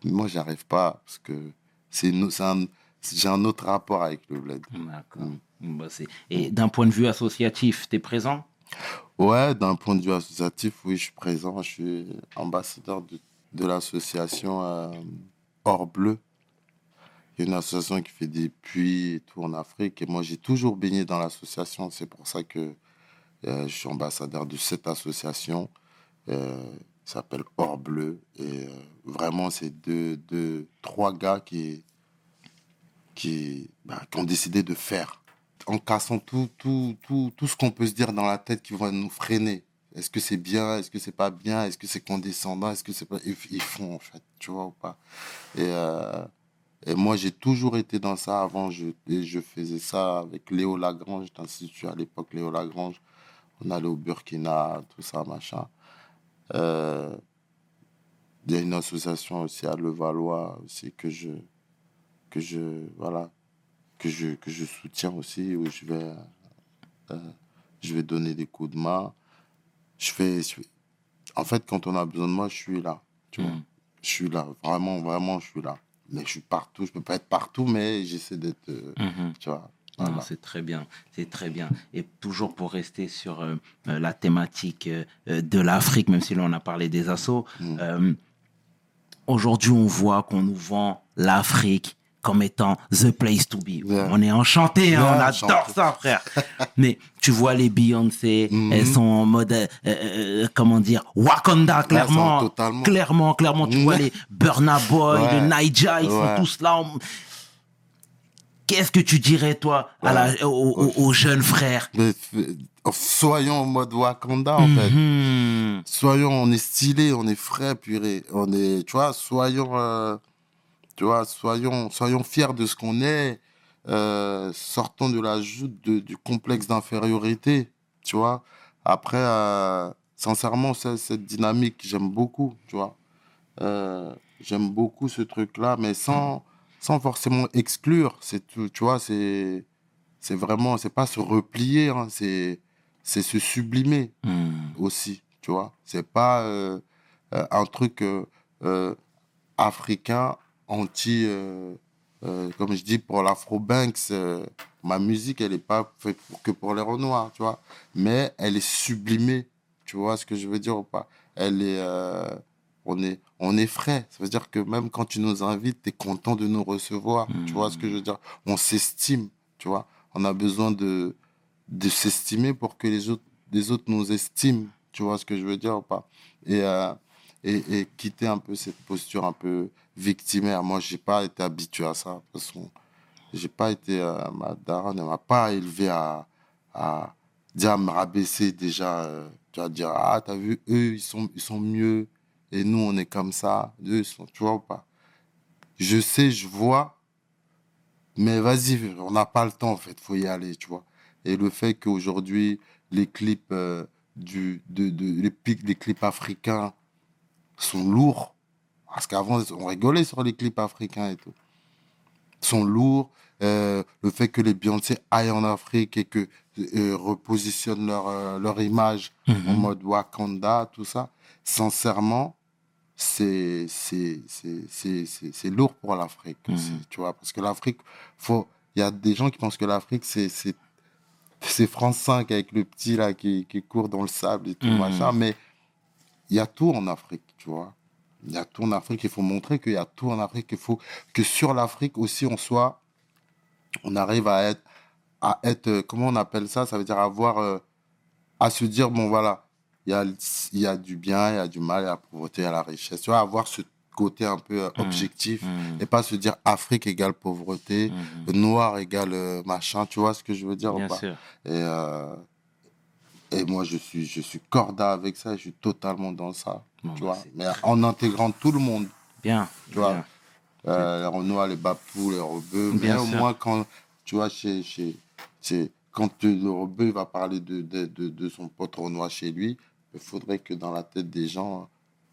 Moi, j'arrive pas parce que c'est un, j'ai un autre rapport avec le bled. D'accord. Mm. Et d'un point de vue associatif, tu es présent? Ouais, d'un point de vue associatif, oui, je suis présent. Je suis ambassadeur de, de l'association euh, Bleu. Une association qui fait des puits et tout en Afrique. Et moi, j'ai toujours baigné dans l'association. C'est pour ça que euh, je suis ambassadeur de cette association. Euh, s'appelle Or Bleu. Et euh, vraiment, c'est deux, deux, trois gars qui, qui, bah, qui ont décidé de faire en cassant tout, tout, tout, tout ce qu'on peut se dire dans la tête qui va nous freiner. Est-ce que c'est bien? Est-ce que c'est pas bien? Est-ce que c'est condescendant? Est-ce que c'est pas... Ils, font, en fait, tu vois ou pas? Et, euh, et moi, j'ai toujours été dans ça. Avant, je, je faisais ça avec Léo Lagrange, d'Institut à l'époque, Léo Lagrange. On allait au Burkina, tout ça, machin. Euh, Il y a une association aussi à Levallois aussi que je, que je, voilà, que je, que je soutiens aussi, où je vais, euh, je vais donner des coups de main. Je fais, je fais- en fait, quand on a besoin de moi, je suis là. Tu vois. Mm. Je suis là, vraiment, vraiment, je suis là. Mais je suis partout, je peux pas être partout, mais j'essaie d'être, euh, Mhm. tu vois. Non, voilà. c'est très bien, c'est très bien. Et toujours pour rester sur euh, la thématique euh, de l'Afrique, même si là on a parlé des assauts, Mm. euh, aujourd'hui on voit qu'on nous vend l'Afrique comme étant the place to be. Yeah. On est enchanté, hein, on adore enchanté. ça, frère. *laughs* Mais tu vois les Beyoncé, Mhm. elles sont en mode, euh, euh, comment dire, Wakanda, clairement. totalement. Clairement, clairement, tu vois les Burna Boy, Ouais. le Naija, ils sont tous là. Qu'est-ce que tu dirais, toi, à la- aux, jeunes frères Mais, soyons en mode Wakanda, en fait. Mhm. soyons, on est stylé, on est frais, purée. On est, tu vois, soyons, euh, tu vois, soyons, soyons fiers de ce qu'on est. Euh, sortons de la joute de- du complexe d'infériorité, tu vois. Après, euh, sincèrement, cette dynamique, j'aime beaucoup, tu vois. Euh, j'aime beaucoup ce truc-là, mais sans, sans forcément exclure. C'est tout, tu vois, c'est, c'est vraiment, c'est pas se replier, hein, c'est, c'est se sublimer Mhm. aussi, tu vois. C'est pas un truc africain anti, euh, euh, comme je dis pour l'Afro-Banks, euh, ma musique, elle n'est pas faite pour- que pour les Renoirs, tu vois. Mais elle est sublimée, tu vois ce que je veux dire ou pas. Elle est, on est, on est frais. Ça veut dire que même quand tu nous invites, tu es content de nous recevoir, tu vois ce que je veux dire. On s'estime, tu vois. On a besoin de, de s'estimer pour que les autres, les autres nous estiment. Tu vois ce que je veux dire ou pas et, et, et quitter un peu cette posture un peu victimaire. Moi, j'ai pas été habitué à ça. Parce que j'ai pas été. euh, ma daronne ne m'a pas élevé à, à à me rabaisser déjà. euh, tu vas dire, ah, t'as vu, eux, ils sont, ils sont mieux. Et nous, on est comme ça. Eux, ils sont, tu vois ou pas? Je sais, je vois. Mais vas-y, on n'a pas le temps, en fait. faut y aller, tu vois. Et le fait qu'aujourd'hui, les clips, euh, du, de, de- les, des clips africains sont lourds. Parce qu'avant, on rigolait sur les clips africains et tout. sont lourds. Euh, le fait que les Beyoncé aillent en Afrique et que euh, repositionnent leur, euh, leur image en mode Wakanda, tout ça, sincèrement, c'est lourd pour l'Afrique aussi, tu vois parce que l'Afrique il y a des gens qui pensent que l'Afrique c'est France 5 avec le petit là qui, qui court dans le sable et tout Mhm. machin mais il y a tout en Afrique tu vois il y a tout en Afrique il faut montrer qu'il y a tout en Afrique il faut que sur l'Afrique aussi on soit on arrive à être à être euh, comment on appelle ça? Ça veut dire avoir euh, à se dire bon voilà il y a il y a du bien il y a du mal il y a la pauvreté il y a la richesse tu vois avoir ce côté un peu euh, objectif Mhm. et pas se dire Afrique égale pauvreté Mhm. noir égale machin tu vois ce que je veux dire ou Bien sûr. et euh, et moi je suis je suis corda avec ça je suis totalement dans ça Bon, tu bah, vois mais en intégrant tout le monde Bien. tu vois, euh, les Renois, les Bapous, les Rebeux. Mais Bien au sûr. moins, quand, tu vois, chez, chez, chez- quand le Rebeu va parler de, de, de, de son pote Renoir chez lui, il faudrait que dans la tête des gens,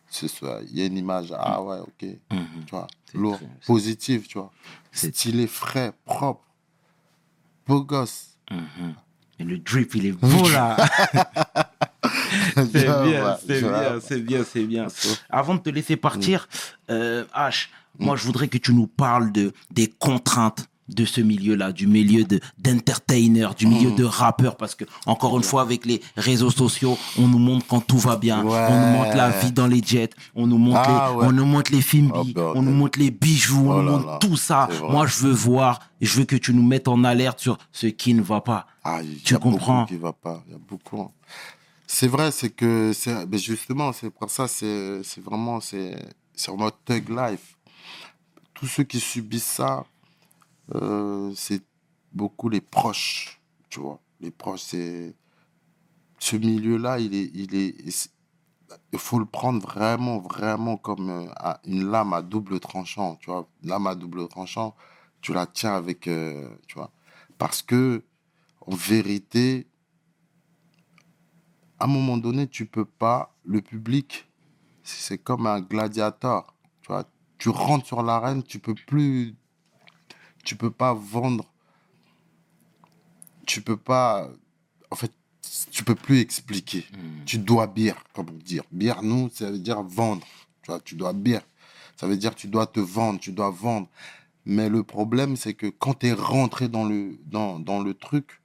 ce soit, il y ait une image, ah ouais, ok, Mhm. tu vois, lourd, positif, tu vois, stylé, frais, propre, beau gosse. Mhm. Et le drip, il est beau là. *laughs* C'est bien, c'est bien, c'est bien, c'est bien. Avant de te laisser partir, euh, H, moi je voudrais que tu nous parles de, des contraintes de ce milieu-là, du milieu de d'entertainer, du milieu de rappeur, parce que encore une fois avec les réseaux sociaux, on nous montre quand tout va bien, Ouais. on nous montre la vie dans les jets, on nous montre Ah, les, ouais. on nous montre les films, Oh, bordel. on nous montre les bijoux, on Oh nous montre là, tout ça. Moi je veux voir, je veux que tu nous mettes en alerte sur ce qui ne va pas. Ah, il y Tu a comprends beaucoup qui va pas. Il y a beaucoup. C'est vrai, c'est que, c'est- mais justement, c'est pour ça, c'est c'est vraiment, c'est c'est en mode thug life. Tous ceux qui subissent ça, euh, c'est beaucoup les proches, tu vois. Les proches, c'est ce milieu-là, il est, il est, il faut le prendre vraiment, vraiment comme euh, une lame à double tranchant, tu vois. Lame à double tranchant, tu la tiens avec, euh, tu vois. Parce que, en vérité, à un moment donné, tu peux pas, le public, c'est comme un gladiateur, tu vois. Tu rentres sur l'arène, tu peux plus, tu peux pas vendre, tu peux pas, en fait, tu peux plus expliquer. Tu dois bière, comme on dit. Bière, nous, ça veut dire vendre. Tu vois, tu dois bière. Ça veut dire tu dois te vendre, tu dois vendre. Mais le problème, c'est que quand tu es rentré dans le, dans, dans le truc,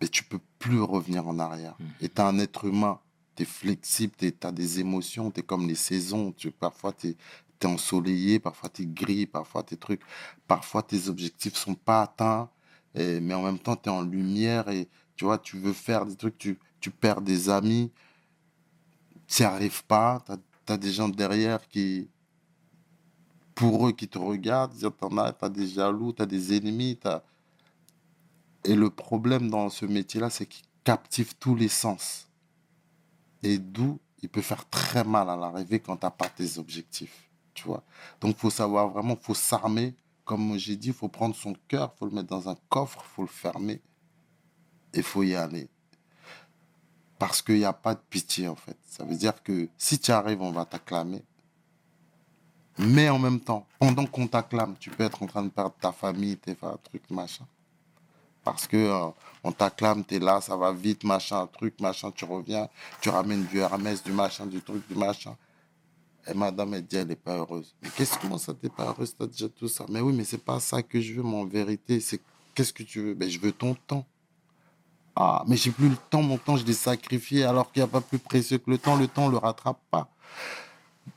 mais tu peux plus revenir en arrière. Et tu es un être humain. Tu es flexible, tu as des émotions, tu es comme les saisons. Tu, parfois, tu es, ensoleillé, parfois tu es gris, parfois tes trucs. Parfois, tes objectifs sont pas atteints. Et- mais en même temps, tu es en lumière et tu vois, tu veux faire des trucs, tu, tu perds des amis, tu n'y arrives pas, tu as, des gens derrière qui, pour eux, qui te regardent, tu as, des jaloux, tu as des ennemis. t'as- Et le problème dans ce métier-là, c'est qu'il captive tous les sens. Et d'où il peut faire très mal à l'arrivée quand tu n'as pas tes objectifs. Tu vois Donc, faut savoir vraiment, faut s'armer. Comme j'ai dit, faut prendre son cœur, faut le mettre dans un coffre, faut le fermer. Il faut y aller. Parce qu'il n'y a pas de pitié, en fait. Ça veut dire que si tu arrives, on va t'acclamer. Mais en même temps, pendant qu'on t'acclame, tu peux être en train de perdre ta famille, tes trucs, machin. Parce que euh, on t'acclame, t'es là, ça va vite, machin, truc, machin, tu reviens, tu ramènes du Hermès, du machin, du truc, du machin. Et madame, elle dit, elle n'est pas heureuse. Mais qu'est-ce comment ça, t'es pas heureuse, t'as déjà tout ça? Mais oui, mais c'est pas ça que je veux, mon vérité. C'est qu'est-ce que tu veux? Ben, je veux ton temps. Ah, mais j'ai plus le temps, mon temps, je l'ai sacrifié alors qu'il n'y a pas plus précieux que le temps. Le temps, on le rattrape pas.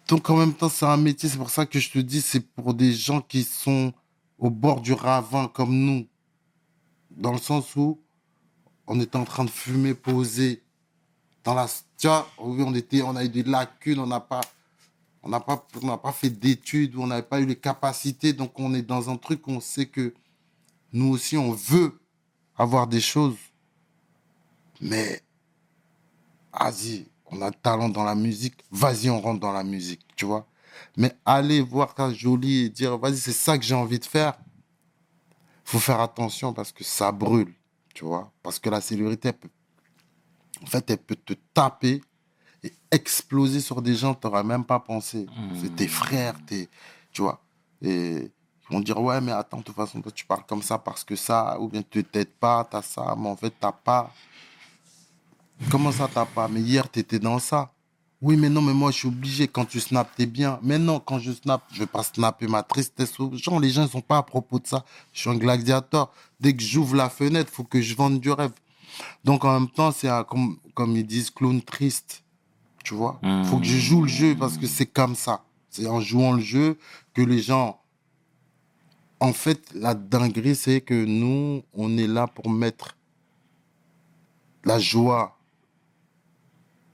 Donc en même temps, c'est un métier, c'est pour ça que je te dis, c'est pour des gens qui sont au bord du ravin comme nous. Dans le sens où on était en train de fumer, poser. Dans la, tu on, était, on a eu des lacunes, on n'a pas, on n'a pas, on pas fait d'études, on n'avait pas eu les capacités. Donc on est dans un truc où on sait que nous aussi, on veut avoir des choses. Mais, vas-y, on a le talent dans la musique, vas-y, on rentre dans la musique, tu vois. Mais aller voir ça joli et dire, vas-y, c'est ça que j'ai envie de faire, faut faire attention parce que ça brûle, tu vois. Parce que la célébrité, elle peut, en fait, elle peut te taper et exploser sur des gens que tu n'aurais même pas pensé. C'est tes frères, tes, tu vois. Et il Ils vont dire, ouais, mais attends, de toute façon, toi, tu parles comme ça parce que ça, ou bien tu t'aides pas, t'as ça, mais en fait, t'as pas. Comment ça, t'as pas? Mais hier, t'étais dans ça. Oui, mais non, mais moi, je suis obligé. Quand tu snaps, t'es bien. Mais non, quand je snap, je vais pas snapper ma tristesse aux gens. Les gens ne sont pas à propos de ça. Je suis un gladiateur. Dès que j'ouvre la fenêtre, faut que je vende du rêve. Donc, en même temps, c'est comme, comme ils disent, clown triste. Tu vois? Faut que je joue le jeu parce que c'est comme ça. C'est en jouant le jeu que les gens. En fait, la dinguerie, c'est que nous, on est là pour mettre la joie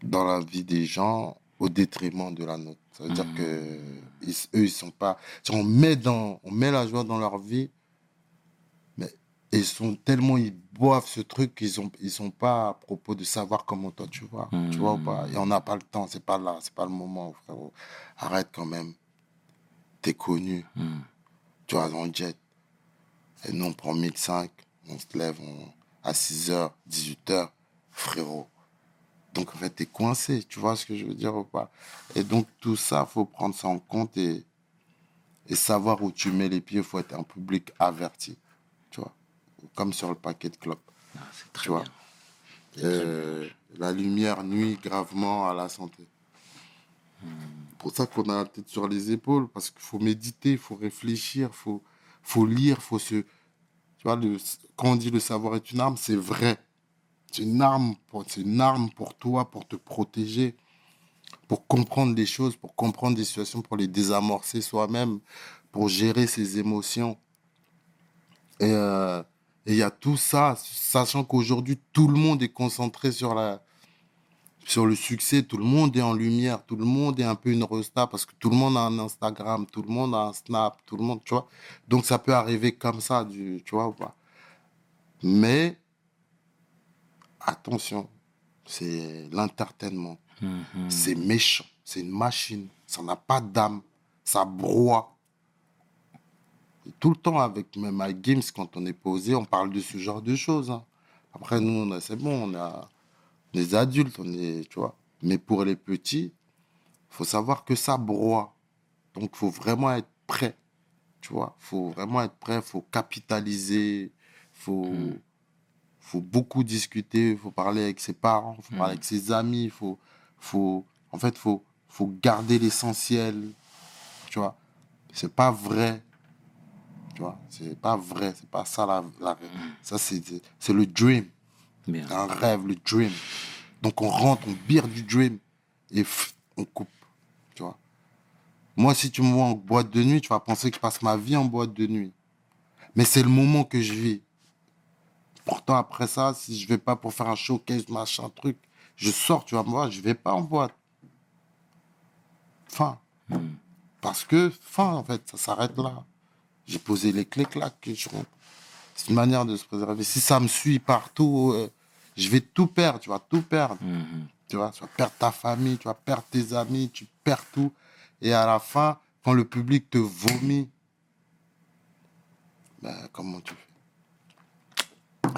dans la vie des gens au détriment de la nôtre. Ça veut dire que ils- eux, ils sont pas. On met, dans, on met la joie dans leur vie, mais ils sont tellement. Ils boivent ce truc qu'ils sont, ils sont pas à propos de savoir comment toi tu vois. Tu vois ou pas? Et on n'a pas le temps, c'est pas là, c'est pas le moment, frérot. Arrête quand même. T'es connu. Tu vas dans le jet. Et nous, on prend 1005, on se lève on- à 6h, 18h, frérot. Donc, en fait, t'es coincé, tu vois ce que je veux dire ou pas? Et donc, tout ça, faut prendre ça en compte et, et savoir où tu mets les pieds. faut être un public averti, tu vois? Comme sur le paquet de clopes, Ah, très tu vois? bien. Euh, la lumière nuit gravement à la santé. pour ça qu'on a la tête sur les épaules, parce qu'il faut méditer, il faut réfléchir, il faut, faut lire, faut se... Tu vois, le, quand on dit le savoir est une arme, c'est vrai. C'est une arme, c'est une arme pour toi, pour te protéger, pour comprendre des choses, pour comprendre des situations, pour les désamorcer soi-même, pour gérer ses émotions. Et euh, et il y a tout ça, sachant qu'aujourd'hui, tout le monde est concentré sur, la, sur le succès, tout le monde est en lumière, tout le monde est un peu une resta parce que tout le monde a un Instagram, tout le monde a un Snap, tout le monde, tu vois. Donc ça peut arriver comme ça, tu vois. Mais attention, c'est l'entertainment. C'est méchant, c'est une machine, ça n'a pas d'âme, ça broie. Et tout le temps avec même My Games, quand on est posé, on parle de ce genre de choses. hein. Après, nous, c'est bon, on, a, on est adultes, on est, tu vois. Mais pour les petits, faut savoir que ça broie. Donc, il faut vraiment être prêt. Tu vois, faut vraiment être prêt, faut capitaliser, faut, faut beaucoup discuter, faut parler avec ses parents, faut parler avec ses amis, faut, faut, en fait, faut, faut garder l'essentiel. Tu vois, c'est pas vrai. Tu vois, c'est pas vrai, c'est pas ça la, la ça c'est c'est le dream, Bien. un rêve, le dream. Donc on rentre, on bire du dream et pff, on coupe. Tu vois. Moi, si tu me vois en boîte de nuit, tu vas penser que je passe ma vie en boîte de nuit. Mais c'est le moment que je vis. Pourtant, après ça, si je vais pas pour faire un showcase, machin, truc, je sors, tu vas me voir, je vais pas en boîte. Fin. Parce que, fin, en fait, ça s'arrête là. J'ai posé les clés, clac, je. C'est une manière de se préserver. Si ça me suit partout, euh, je vais tout perdre, tu vas tout perdre. Tu vois, tu vas perdre ta famille, tu vas perdre tes amis, tu perds tout. Et à la fin, quand le public te vomit, ben, comment tu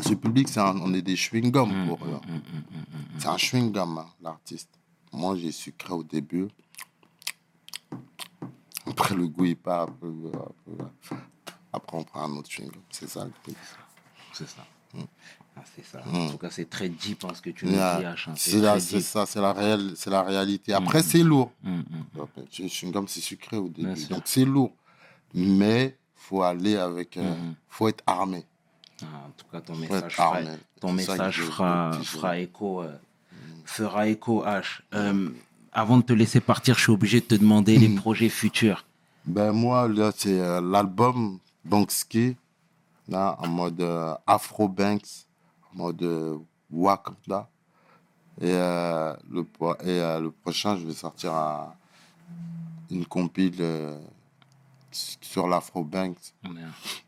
Ce public, c'est on est des chewing-gums pour eux. C'est un chewing-gum, hein, l'artiste. Moi, j'ai sucré au début. Après, le goût, il part un peu, un peu. Après, on prend un autre chewing-gum. C'est ça le truc. C'est ça. Ah, c'est ça. En tout cas, c'est très deep hein, ce que tu nous dis. H. hein. C'est ça, c'est la, réelle, la réalité. Après, c'est lourd. Mm, mm. Le chewing-gum, c'est sucré au début. Donc, c'est lourd. Mais faut aller avec. euh, faut être armé. Ah, en tout cas, ton message, fera, ton message je veux fera, écho, euh, fera écho, H. Euh, avant de te laisser partir, je suis obligé de te demander les projets futurs. Ben, moi, là, c'est euh, l'album Banksy, là, en mode euh, Afro Banks, en mode euh, Wakanda. Et, euh, le, et euh, le prochain, je vais sortir un- une compile euh, sur l'Afro Banks.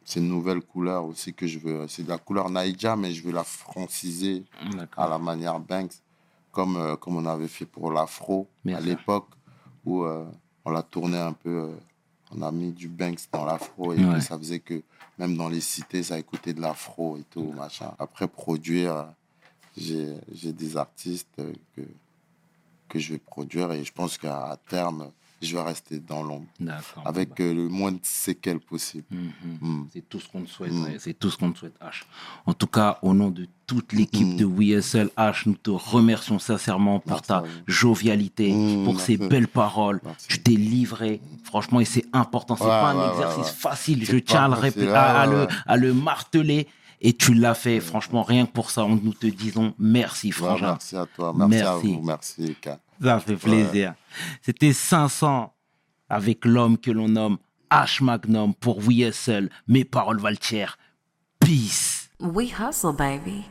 C'est une nouvelle couleur aussi que je veux. C'est de la couleur Naija, mais je veux la franciser à D'accord. la manière Banks, comme, euh, comme on avait fait pour l'Afro à l'époque, où euh, on l'a tourné un peu. euh, on a mis du Banks dans l'Afro et Ouais. puis ça faisait que même dans les cités, ça écoutait de l'Afro et tout, machin. Après, produire, j'ai des artistes que, que je vais produire et je pense qu'à à terme, je vais rester dans l'ombre. D'accord. Avec euh, le moins de séquelles possible. Mhm. Mm. C'est tout ce qu'on te souhaite. Mm. ouais, C'est tout ce qu'on te souhaite, H. En tout cas, au nom de toute l'équipe Mm. de WSL H, nous te remercions sincèrement pour Merci ta jovialité, pour ces belles paroles. Merci. Tu t'es livré, franchement, et c'est important. C'est Ouais, pas un ouais, exercice ouais. facile. Je tiens à le, à, le, ouais. à le marteler. Et tu l'as fait. Franchement, rien que pour ça, nous te disons merci, frangin. merci à toi. Merci, à vous. Merci, Eka. Ça fait plaisir. C'était 500 avec l'homme que l'on nomme H Magnum pour We Hustle. Mes paroles valent cher. Peace. We hustle, baby.